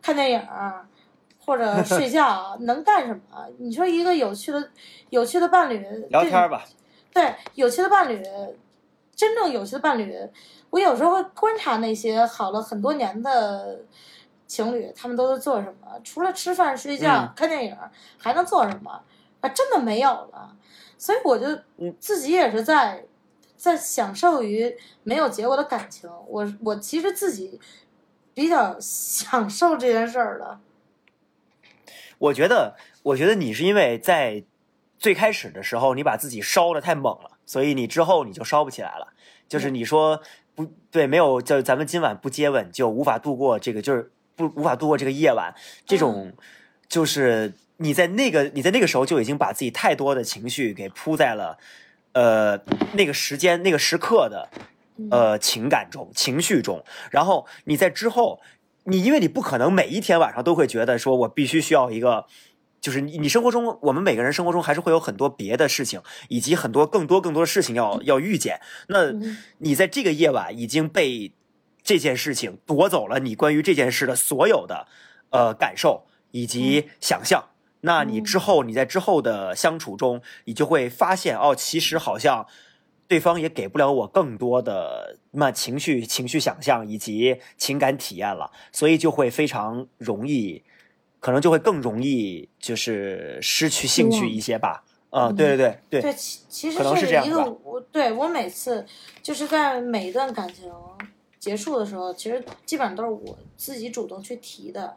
看电影或者 睡觉，能干什么？你说一个有趣的、有趣的伴侣，聊天吧，对，有趣的伴侣，真正有趣的伴侣，我有时候会观察那些好了很多年的情侣，他们都在做什么？除了吃饭、睡觉、嗯看电影，还能做什么？啊，真的没有了。所以我就嗯自己也是在在享受于没有结果的感情。我我其实自己比较享受这件事儿的。我觉得，我觉得你是因为在最开始的时候，你把自己烧的太猛了，所以你之后你就烧不起来了。就是你说不对，没有就咱们今晚不接吻就无法度过这个，就是不无法度过这个夜晚。这种就是你在那个你在那个时候就已经把自己太多的情绪给铺在了呃那个时间那个时刻的呃情感中情绪中，然后你在之后，你因为你不可能每一天晚上都会觉得说我必须需要一个。就是你，你生活中，我们每个人生活中还是会有很多别的事情，以及很多更多更多的事情要要遇见。那你在这个夜晚已经被这件事情夺走了你关于这件事的所有的呃感受以及想象。那你之后你在之后的相处中，你就会发现哦，其实好像对方也给不了我更多的那情绪、情绪想象以及情感体验了，所以就会非常容易。可能就会更容易，就是失去兴趣一些吧。啊，对对对对。对，其其实可能是这样一个我对我每次就是在每一段感情结束的时候，其实基本上都是我自己主动去提的。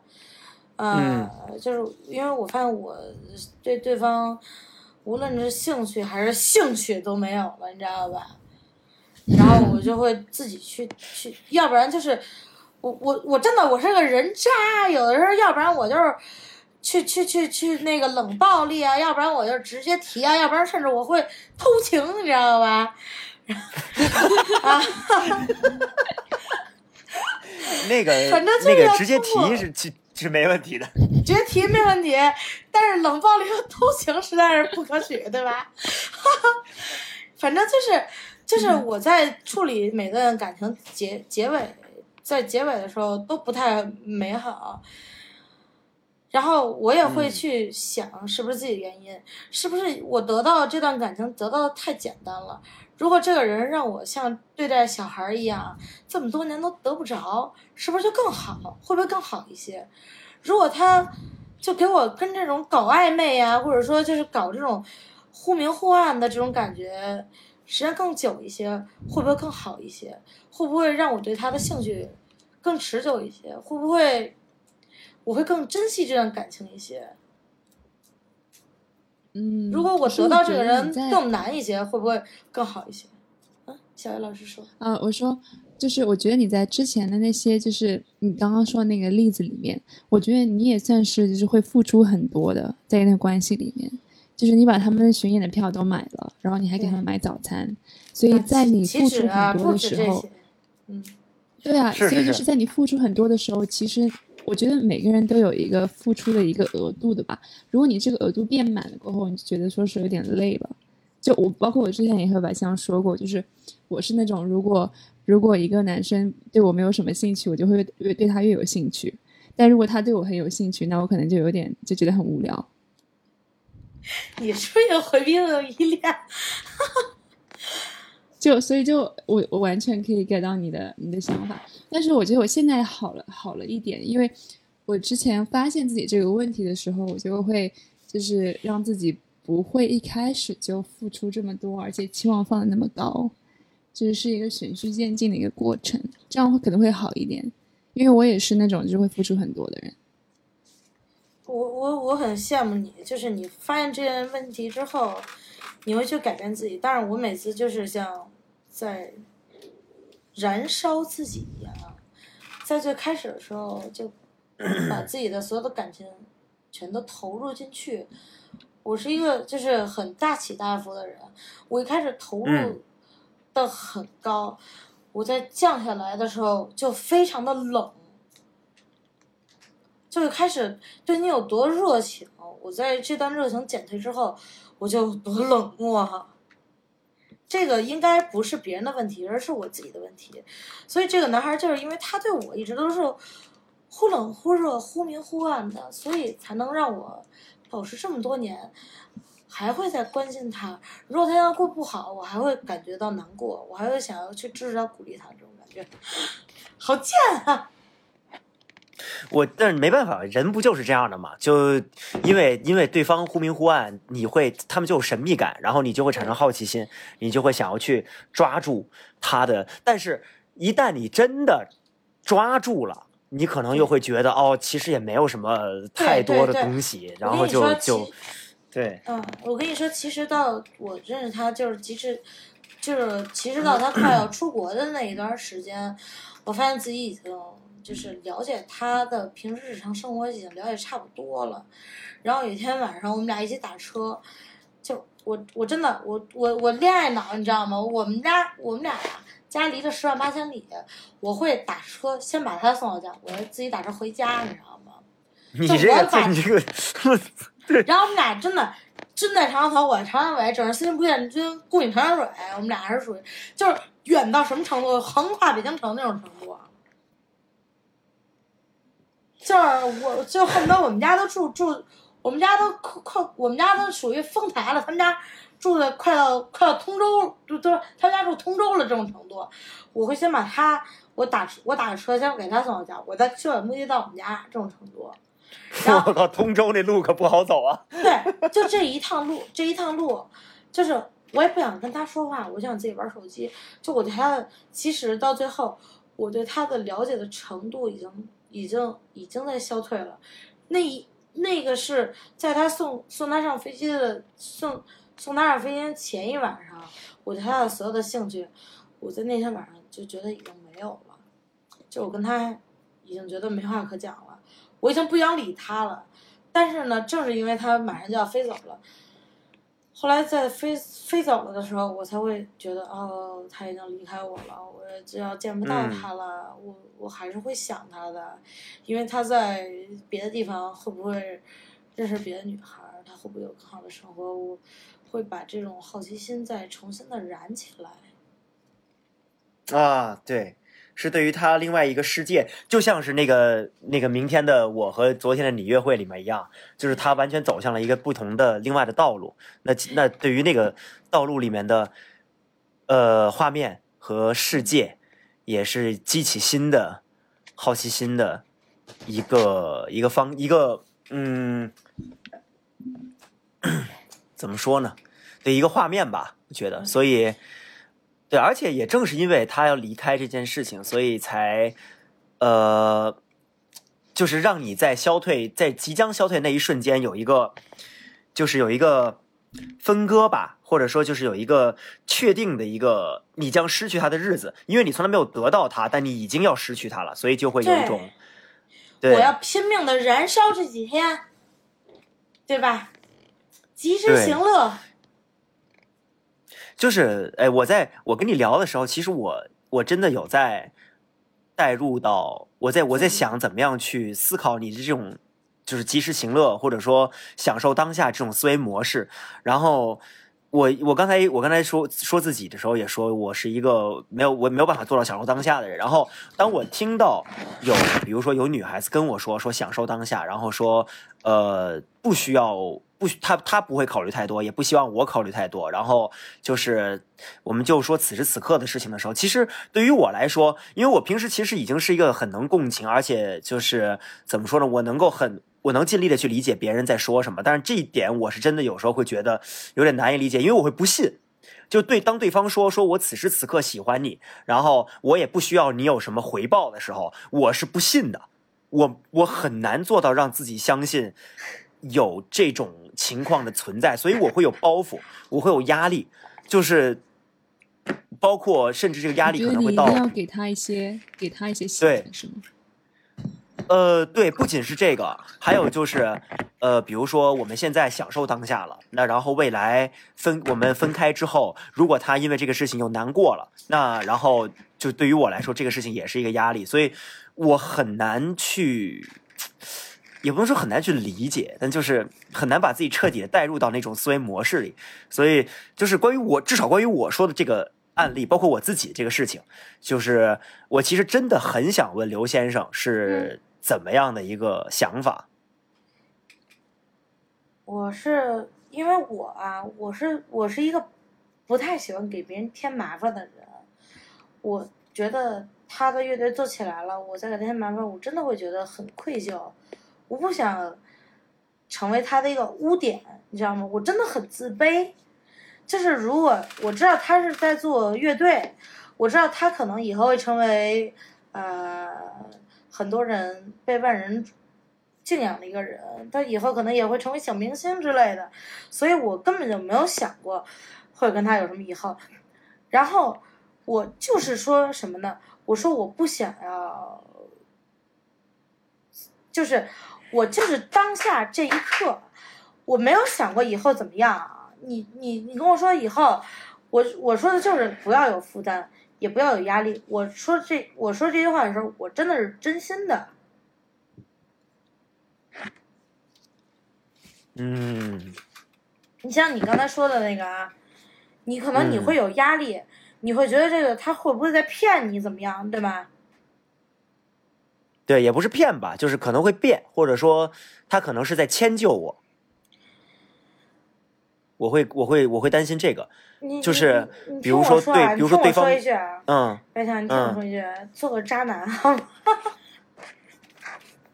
嗯。就是因为我发现我对对方无论是兴趣还是兴趣都没有了，你知道吧？然后我就会自己去去，要不然就是。我我我真的我是个人渣，有的时候要不然我就是去去去去那个冷暴力啊，要不然我就直接提啊，要不然甚至我会偷情，你知道吧？啊，那个反正那个直接提是是是没问题的，直接提没问题，但是冷暴力和偷情实在是不可取，对吧？反正就是就是我在处理每段感情结结尾。在结尾的时候都不太美好，然后我也会去想是不是自己原因，是不是我得到这段感情得到的太简单了？如果这个人让我像对待小孩一样，这么多年都得不着，是不是就更好？会不会更好一些？如果他就给我跟这种搞暧昧呀，或者说就是搞这种忽明忽暗的这种感觉。时间更久一些，会不会更好一些？会不会让我对他的兴趣更持久一些？会不会我会更珍惜这段感情一些？嗯，如果我得到这个人更难一些，会不会更好一些？嗯，小叶老师说。啊，我说，就是我觉得你在之前的那些，就是你刚刚说的那个例子里面，我觉得你也算是就是会付出很多的，在那个关系里面。就是你把他们巡演的票都买了，然后你还给他们买早餐，所以在你付出很多的时候，嗯，对啊，所以就是在你付出很多的时候，其实我觉得每个人都有一个付出的一个额度的吧。如果你这个额度变满了过后，你就觉得说是有点累了。就我包括我之前也和白香说过，就是我是那种如果如果一个男生对我没有什么兴趣，我就会越对他越有兴趣；但如果他对我很有兴趣，那我可能就有点就觉得很无聊。你是不是也回避了依恋？就所以就我我完全可以 get 到你的你的想法，但是我觉得我现在好了好了一点，因为我之前发现自己这个问题的时候，我就会就是让自己不会一开始就付出这么多，而且期望放的那么高，就是是一个循序渐进的一个过程，这样会可能会好一点，因为我也是那种就会付出很多的人。我我我很羡慕你，就是你发现这些问题之后，你会去改变自己。但是我每次就是像在燃烧自己一样，在最开始的时候就 把自己的所有的感情全都投入进去。我是一个就是很大起大伏的人，我一开始投入的很高，我在降下来的时候就非常的冷。就是开始对你有多热情，我在这段热情减退之后，我就多冷漠哈。这个应该不是别人的问题，而是我自己的问题。所以这个男孩就是因为他对我一直都是忽冷忽热、忽明忽暗的，所以才能让我保持这么多年还会在关心他。如果他要过不好，我还会感觉到难过，我还会想要去支持他、鼓励他，这种感觉 好贱啊！我但是没办法，人不就是这样的嘛？就因为因为对方忽明忽暗，你会他们就有神秘感，然后你就会产生好奇心，你就会想要去抓住他的。但是，一旦你真的抓住了，你可能又会觉得哦，其实也没有什么太多的东西，然后就就对。嗯，我跟你说，其实到我认识他，就是其实就是其实到他快要出国的那一段时间，我发现自己已经就是了解他的平时日常生活已经了解差不多了。然后有一天晚上我们俩一起打车，就我我真的我我我恋爱脑你知道吗？我们家我们俩呀家离着十万八千里，我会打车先把他送到家，我自己打车回家，你知道吗？你就这个我把你这个，然后我们俩真的真在长头，我在长尾，整个心不见君，故里长水。我们俩还是属于就是远到什么程度，横跨北京城那种程度啊。就是我就恨不得我们家都住住，我们家都快快，我们家都属于丰台了，他们家住的快到快到通州，就都他们家住通州了这种程度。我会先把他，我打我打车先给他送到家，我再修远目的到我们家这种程度。然后我靠，通州那路可不好走啊！对，就这一趟路，这一趟路，就是我也不想跟他说话，我就想自己玩手机。就我对他的，其实到最后，我对他的了解的程度已经、已经、已经在消退了。那一那个是在他送送他上飞机的送送他上飞机前一晚上，我对他的所有的兴趣，我在那天晚上就觉得已经没有了，就我跟他已经觉得没话可讲了。我已经不想理他了。但是呢，正是因为他马上就要飞走了，后来在飞飞走了的时候，我才会觉得哦，他已经离开我了，我只要见不到他了，我我还是会想他的，因为他在别的地方会不会认识别的女孩，他会不会有更好的生活，我会把这种好奇心再重新的燃起来。啊，对，是对于他另外一个世界，就像是那个那个明天的我和昨天的你约会里面一样，就是他完全走向了一个不同的另外的道路。那那对于那个道路里面的呃画面和世界，也是激起新的好奇心的一个一个方一个嗯，怎么说呢？对一个画面吧，我觉得，所以。对，而且也正是因为他要离开这件事情，所以才，呃，就是让你在消退，在即将消退那一瞬间，有一个，就是有一个分割吧，或者说就是有一个确定的一个你将失去他的日子，因为你从来没有得到他，但你已经要失去他了，所以就会有一种，对，我要拼命的燃烧这几天，对吧？及时行乐。就是，哎，我在我跟你聊的时候，其实我我真的有在带入到我在我在想怎么样去思考你的这种就是及时行乐或者说享受当下这种思维模式。然后我我刚才我刚才说说自己的时候也说我是一个没有我没有办法做到享受当下的人。然后当我听到有比如说有女孩子跟我说说享受当下，然后说呃不需要。不，他他不会考虑太多，也不希望我考虑太多。然后就是，我们就说此时此刻的事情的时候，其实对于我来说，因为我平时其实已经是一个很能共情，而且就是怎么说呢，我能够很，我能尽力的去理解别人在说什么。但是这一点，我是真的有时候会觉得有点难以理解，因为我会不信。就对，当对方说说我此时此刻喜欢你，然后我也不需要你有什么回报的时候，我是不信的。我我很难做到让自己相信有这种情况的存在，所以我会有包袱，我会有压力，就是包括甚至这个压力可能会到定要给他一些，给他一些喜对，是吗？呃，对，不仅是这个，还有就是，呃，比如说我们现在享受当下了，那然后未来分我们分开之后，如果他因为这个事情又难过了，那然后就对于我来说，这个事情也是一个压力，所以我很难去，也不能说很难去理解，但就是很难把自己彻底的带入到那种思维模式里，所以就是关于我，至少关于我说的这个案例，包括我自己这个事情，就是我其实真的很想问刘先生是怎么样的一个想法？我是因为我啊，我是我是一个不太喜欢给别人添麻烦的人。我觉得他的乐队做起来了，我再给他添麻烦，我真的会觉得很愧疚。我不想成为他的一个污点，你知道吗？我真的很自卑。就是如果我知道他是在做乐队，我知道他可能以后会成为呃很多人被万人敬仰的一个人，他以后可能也会成为小明星之类的，所以我根本就没有想过会跟他有什么以后。然后我就是说什么呢？我说我不想要，就是我就是当下这一刻，我没有想过以后怎么样啊。你你你跟我说以后，我我说的就是不要有负担，也不要有压力。我说这我说这句话的时候，我真的是真心的。嗯你像你刚才说的那个啊，你可能你嗯会有压力，你会觉得这个他会不会在骗你怎么样，对吧？对，也不是骗吧，就是可能会变，或者说他可能是在迁就我。我会，我会，我会担心这个。你就是比如说对比如说对方说一句啊，嗯白强，你听我嗯说一句，做个渣男好吗？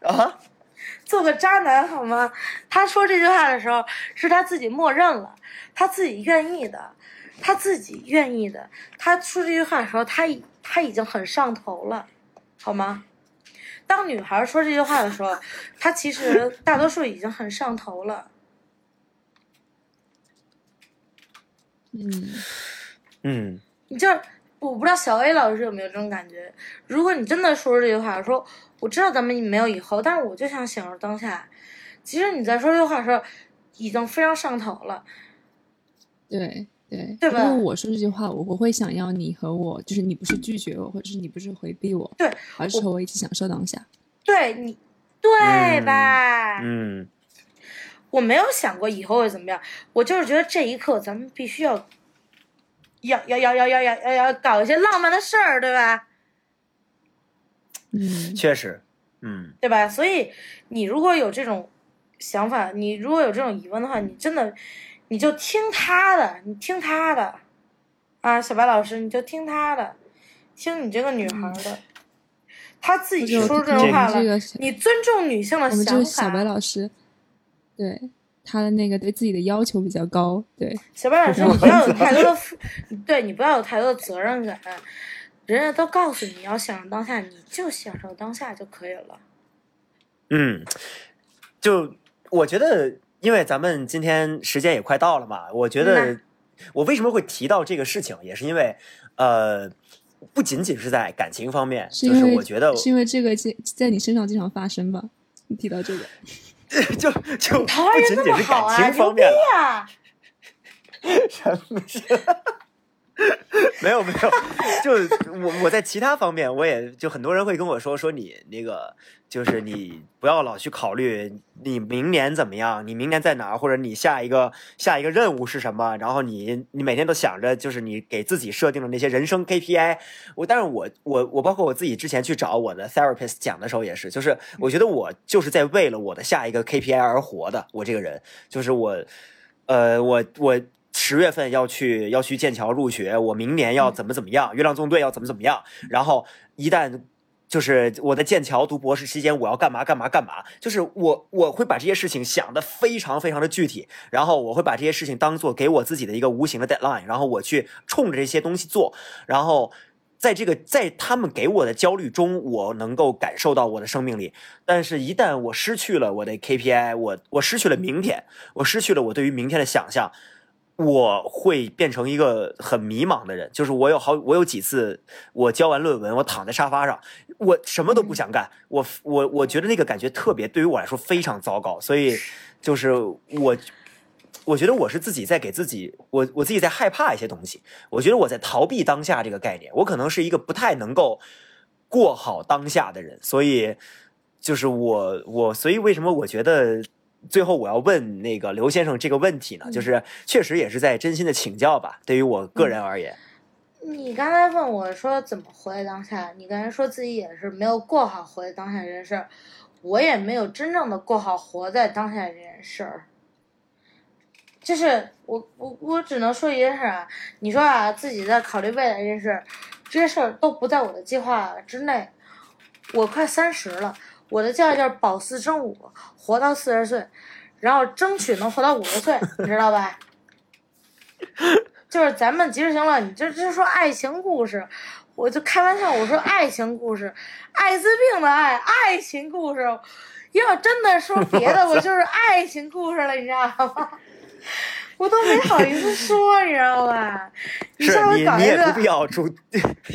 啊，做个渣男好吗？他说这句话的时候，是他自己默认了，他自己愿意的，他自己愿意的。他说这句话的时候，他已他已经很上头了，好吗？当女孩说这句话的时候，她其实 大多数已经很上头了。嗯，嗯你就是我不知道小 A 老师有没有这种感觉？如果你真的说出这句话，说我知道咱们没有以后，但是我就想享受当下。其实你在说这句话的时候，已经非常上头了。对对，对吧如果我说这句话，我我会想要你和我，就是你不是拒绝我，或者是你不是回避我，对，而是和我一起享受当下。对你，对嗯吧？嗯我没有想过以后会怎么样，我就是觉得这一刻咱们必须要，要要要要要要要要搞一些浪漫的事儿，对吧？嗯，确实，嗯对吧？所以你如果有这种想法，你如果有这种疑问的话，你真的你就听他的，你听他的，啊，小白老师，你就听他的，听你这个女孩的，她自己说这种话了，这个你尊重女性的我们这想法。个小白老师，对他的那个对自己的要求比较高，对，小白老师，你不要有太多的负，对你不要有太多的责任感。人家都告诉你要享受当下，你就享受当下就可以了。嗯，就我觉得，因为咱们今天时间也快到了嘛，我觉嗯得我为什么会提到这个事情，也是因为呃，不仅仅是在感情方面，就是因为是我觉得是因为这个在在你身上经常发生吧？你提到这个，就就不仅仅是感情方面了。啊！什么是？没有没有，就我我在其他方面，我也就很多人会跟我说说你那个，就是你不要老去考虑你明年怎么样，你明年在哪儿，或者你下一个下一个任务是什么，然后你你每天都想着就是你给自己设定的那些人生 KPI。我但是我我我包括我自己之前去找我的 therapist 讲的时候也是，就是我觉得我就是在为了我的下一个 KPI 而活的，我这个人就是我。呃，我我十月份要去要去剑桥入学，我明年要怎么怎么样，月亮纵队要怎么怎么样，然后一旦。就是我在剑桥读博士期间，我要干嘛干嘛干嘛。就是我我会把这些事情想得非常非常的具体，然后我会把这些事情当做给我自己的一个无形的 deadline，然后我去冲着这些东西做，然后在这个在他们给我的焦虑中，我能够感受到我的生命力。但是，一旦我失去了我的 KPI，我我失去了明天，我失去了我对于明天的想象，我会变成一个很迷茫的人。就是我有好，我有几次我交完论文，我躺在沙发上，我什么都不想干，我我我觉得那个感觉特别，对于我来说非常糟糕。所以，就是我。我觉得我是自己在给自己，我我自己在害怕一些东西。我觉得我在逃避当下这个概念。我可能是一个不太能够过好当下的人，所以就是我我所以为什么我觉得最后我要问那个刘先生这个问题呢？就是确实也是在真心的请教吧。对于我个人而言，你刚才问我说怎么活在当下，你刚才说自己也是没有过好活在当下这件事儿，我也没有真正的过好活在当下这件事儿。就是我我我只能说一件事啊，你说啊自己在考虑未来这件事儿，这些事儿都不在我的计划之内。我快三十了，我的教育就是保四争五，活到四十岁，然后争取能活到五十岁，你知道吧？就是咱们及时行乐，你这就说爱情故事，我就开玩笑，我说爱情故事，艾滋病的爱，爱情故事。要真的说别的，我就是爱情故事了，你知道吗？我都没好意思说，你知道吧？是下回你搞一个你也不必要主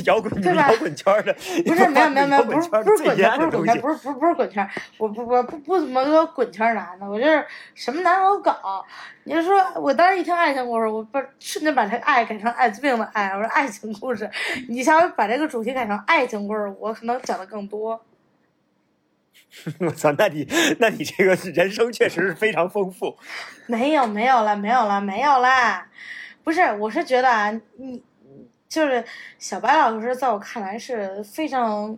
摇滚对吧摇滚圈的，不是没有没有没有，不是不是滚圈，不是滚圈，不是不是不是滚圈，我不我不不怎么个滚圈男的，我就是什么男的都搞。你就说我当时一听爱情故事，我不瞬间把这个爱改成艾滋病的爱，我说爱情故事。你下回把这个主题改成爱情故事，我可能讲的更多。我操，那你那你这个人生确实是非常丰富。没有没有了没有了没有啦，不是，我是觉得啊，你就是小白老师，在我看来是非常，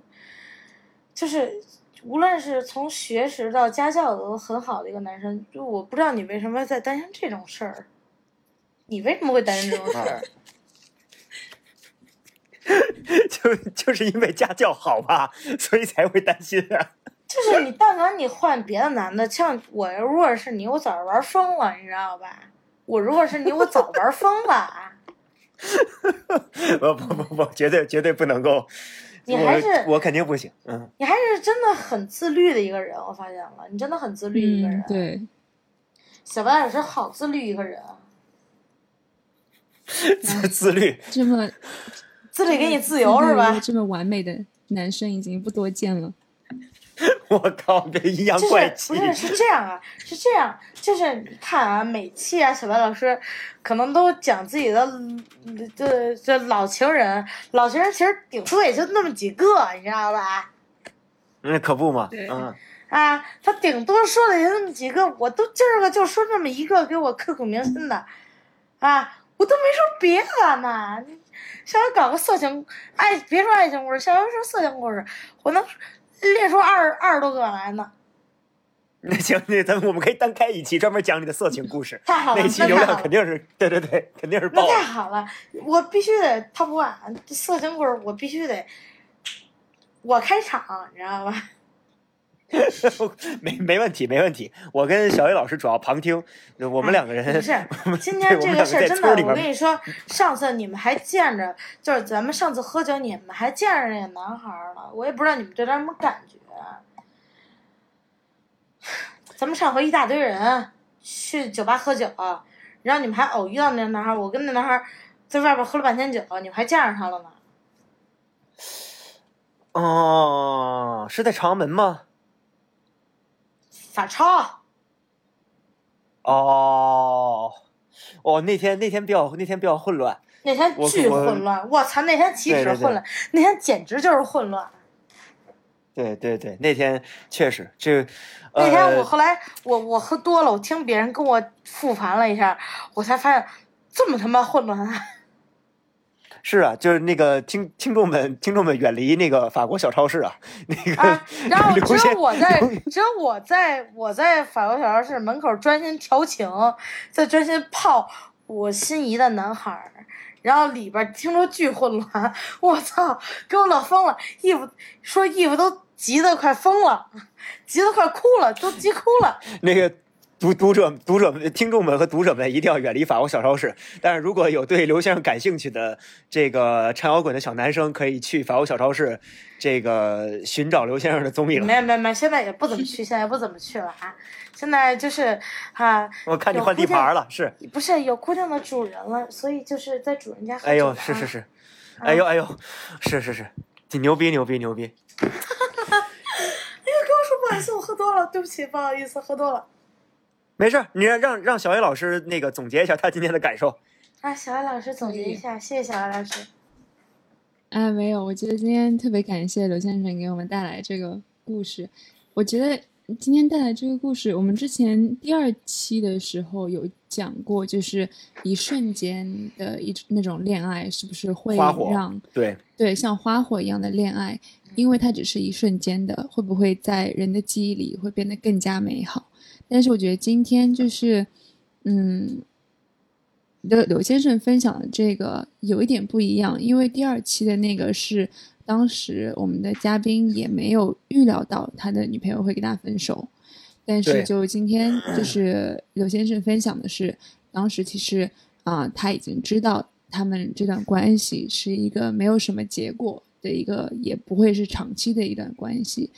就是无论是从学识到家教都很好的一个男生。就我不知道你为什么在担心这种事儿，你为什么会担心这种事儿？就就是因为家教好吧，所以才会担心啊。就是你，但凡你换别的男的，像我如果是你，我早就玩疯了，你知道吧？我如果是你，我早玩疯了。啊不不不不，绝对绝对不能够。你还是我我肯定不行。嗯，你还是真的很自律的一个人，我发现了，你真的很自律一个人。嗯，，对，小白老师好自律一个人，自自律。这么自律给你自由是吧？这么完美的男生已经不多见了。我靠，这阴阳就是怪气不。是是这样啊？是这样，就是你看啊，每期啊，小白老师可能都讲自己的嗯这这老情人，老情人其实顶多也就那么几个，你知道吧？嗯，可不嘛。嗯，啊，他顶多说的也那么几个，我都今儿个就说这么一个给我刻骨铭心的，啊，我都没说别的呢。你下回搞个色情爱，别说爱情故事，下回说色情故事，我能列出二二十多个来呢。那行，那咱们我们可以单开一期专门讲你的色情故事。太好了，那期流量肯定是，对对对，肯定是爆那太。好了，我必须得 top one 色情故事，我必须得我开场，你知道吧？没没问题，没问题。我跟小 A 老师主要旁听，我们两个人不是今天这个事儿真的，我跟你说，上次你们还见着，就是咱们上次喝酒，你们还见着那个男孩了，我也不知道你们对他什么感觉。咱们上回一大堆人去酒吧喝酒，然后你们还偶遇到那个男孩，我跟那男孩在外边喝了半天酒，你们还见着他了呢。哦，是在长安门吗？法超，哦，哦，那天那天比较那天比较混乱。那天巨混乱，我操！那天岂对对对止混乱，那天简直就是混乱。对对对，那天确实这，那天我呃，后来我我喝多了，我听别人跟我复盘了一下，我才发现这么他妈混乱啊！是啊，就是那个听听众们听众们远离那个法国小超市啊，那个、啊，然后只有我在，只有我在我在法国小超市门口专心调情，在专心泡我心仪的男孩儿，然后里边听着巨混乱，我操，给我乐疯了，衣服说衣服都急得快疯了，急得快哭了，都急哭了。那个读读者读者们听众们和读者们一定要远离法国小超市。但是如果有对刘先生感兴趣的这个唱摇滚的小男生，可以去法国小超市这个寻找刘先生的踪影。没有没有没有，现在也不怎么去，现在也不怎么去了啊。现在就是啊，我看你换地盘了，是，不是有固定的主人了，所以就是在主人家。哎呦，是是是，哎呦哎呦，是是是，挺牛逼牛逼牛逼。哎呀，跟我说不好意思，我喝多了，对不起，不好意思，喝多了。没事儿，你让让让小野老师那个总结一下他今天的感受。啊，小艾老师总结一下，谢谢小艾老师。啊，没有，我觉得今天特别感谢刘先生给我们带来这个故事。我觉得今天带来这个故事，我们之前第二期的时候有讲过，就是一瞬间的一那种恋爱，是不是会花火让对，对像花火一样的恋爱，因为它只是一瞬间的，会不会在人的记忆里会变得更加美好？但是我觉得今天就是，嗯，刘刘先生分享的这个有一点不一样，因为第二期的那个是当时我们的嘉宾也没有预料到他的女朋友会跟他分手，但是就今天就是刘先生分享的是，当时其实啊、他已经知道他们这段关系是一个没有什么结果的一个，也不会是长期的一段关系，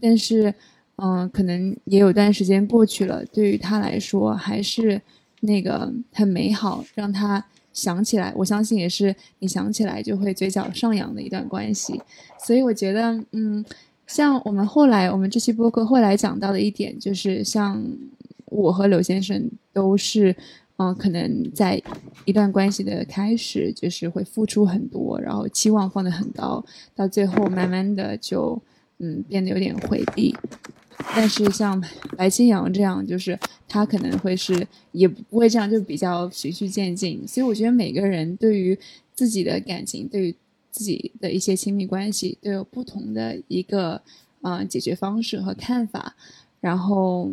但是嗯、可能也有段时间过去了，对于他来说还是那个很美好，让他想起来，我相信也是你想起来就会嘴角上扬的一段关系。所以我觉得，嗯，像我们后来我们这期播客后来讲到的一点，就是像我和刘先生都是。嗯，可能在一段关系的开始，就是会付出很多，然后期望放得很高，到最后慢慢的就嗯变得有点回避。但是像白青阳这样，就是他可能会是也不会这样，就比较循序渐进。所以我觉得每个人对于自己的感情，对于自己的一些亲密关系，都有不同的一个啊解决方式和看法。然后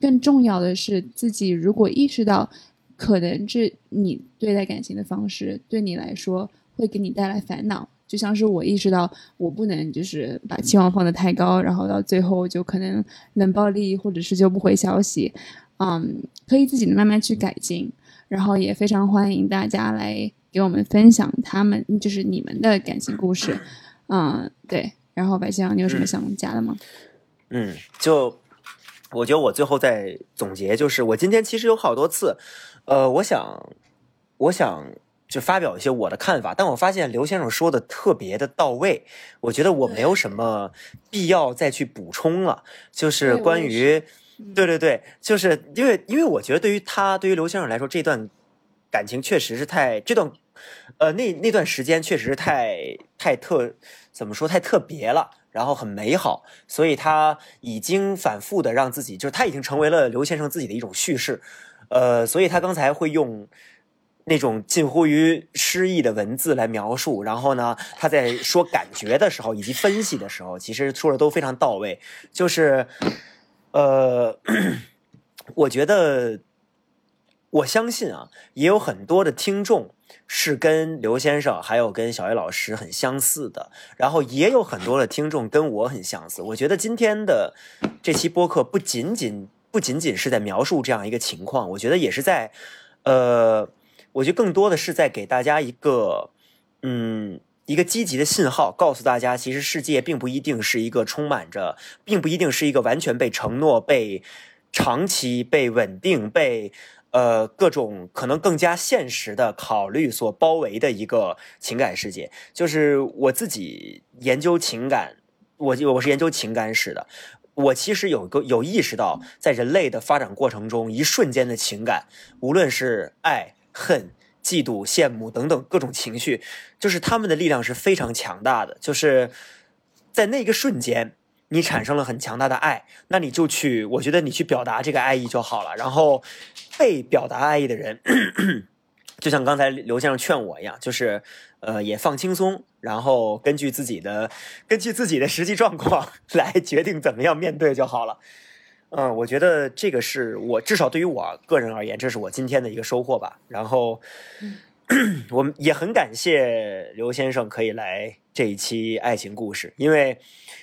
更重要的是，自己如果意识到。可能这你对待感情的方式，对你来说会给你带来烦恼。就像是我意识到，我不能就是把期望放得太高，然后到最后就可能冷暴力，或者是就不回消息。嗯，可以自己慢慢去改进。然后也非常欢迎大家来给我们分享他们就是你们的感情故事。嗯，对。然后白香，你有什么想加的吗？嗯，就我觉得我最后再总结，就是我今天其实有好多次。呃，我想，我想就发表一些我的看法，但我发现刘先生说的特别的到位，我觉得我没有什么必要再去补充了。就是关于，对对对，就是因为因为我觉得对于他，对于刘先生来说，这段感情确实是太这段，呃，那那段时间确实是太太特，怎么说太特别了，然后很美好，所以他已经反复的让自己，就是他已经成为了刘先生自己的一种叙事。呃，所以他刚才会用那种近乎于诗意的文字来描述，然后呢，他在说感觉的时候以及分析的时候，其实说的都非常到位。就是，呃，我觉得，我相信啊，也有很多的听众是跟刘先生还有跟小叶老师很相似的，然后也有很多的听众跟我很相似。我觉得今天的这期播客不仅仅。不仅仅是在描述这样一个情况，我觉得也是在，呃，我觉得更多的是在给大家一个，嗯，一个积极的信号，告诉大家，其实世界并不一定是一个充满着，并不一定是一个完全被承诺、被长期、被稳定、被呃各种可能更加现实的考虑所包围的一个情感世界。就是我自己研究情感，我我是研究情感史的。我其实有个有意识到，在人类的发展过程中，一瞬间的情感，无论是爱、恨、嫉妒、羡慕等等各种情绪，就是他们的力量是非常强大的。就是在那个瞬间，你产生了很强大的爱，那你就去，我觉得你去表达这个爱意就好了。然后被表达爱意的人，就像刚才刘先生劝我一样，就是。呃，也放轻松，然后根据自己的根据自己的实际状况 来决定怎么样面对就好了。嗯，我觉得这个是我至少对于我个人而言，这是我今天的一个收获吧。然后，我们也很感谢刘先生可以来这一期爱情故事，因为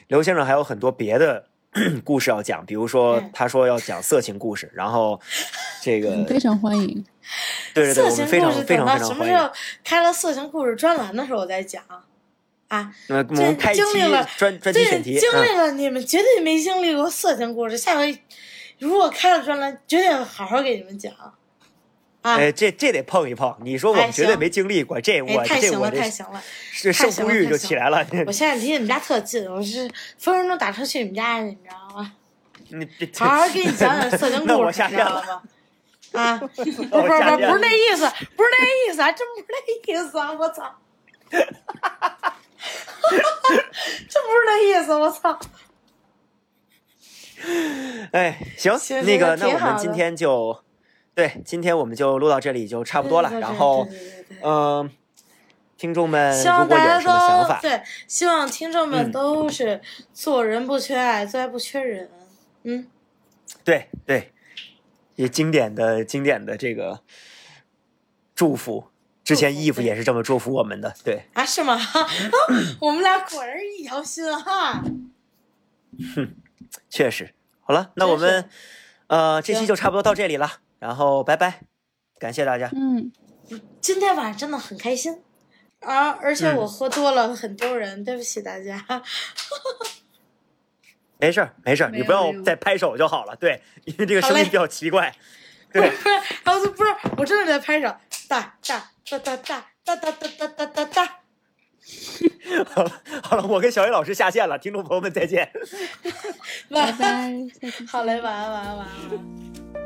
刘先生还有很多别的 故事要讲，比如说他说要讲色情故事，然后这个非常欢迎。对对对，色情故事等到什么时候开了色情故事专栏的时候再讲啊？我们开经历了专专题选题，经历了你们绝对没经历过色情故事。下回如果开了专栏，绝对好好给你们讲。哎，这这得碰一碰。你说我们绝对没经历过这，我这我太行了，是胜负欲就起来了。我现在离你们家特近，我是分分钟打车去你们家去，你知道吗？你好好给你讲讲色情 故事，你知道了吗？啊，不不不是不是那意思，不是那意思，还真不是那意思啊！我操，真不是那意思，我操！哎，行，那个，那我们今天就，对，今天我们就录到这里就差不多了。然后，嗯，听众们如果有什么想法，对，希望听众们都是做人不缺爱，做爱不缺人。嗯，对对。也经典的经典的这个祝福，之前衣服也是这么祝福我们的，对啊，是吗？我们俩果然是一条心哈。哼，确实。好了，那我们呃这期就差不多到这里了，然后拜拜，感谢大家。嗯，今天晚上真的很开心啊，而且我喝多了很丢人，对不起大家。没事儿，没事儿，你不要再拍手就好了。对，因为这个声音比较奇怪。对，然后就不是，我真的在拍手，哒哒哒哒哒哒哒哒哒哒哒。好 了好了，我跟小雨老师下线了，听众朋友们再见。拜拜，下次见好嘞，晚安，晚安，晚安，晚安。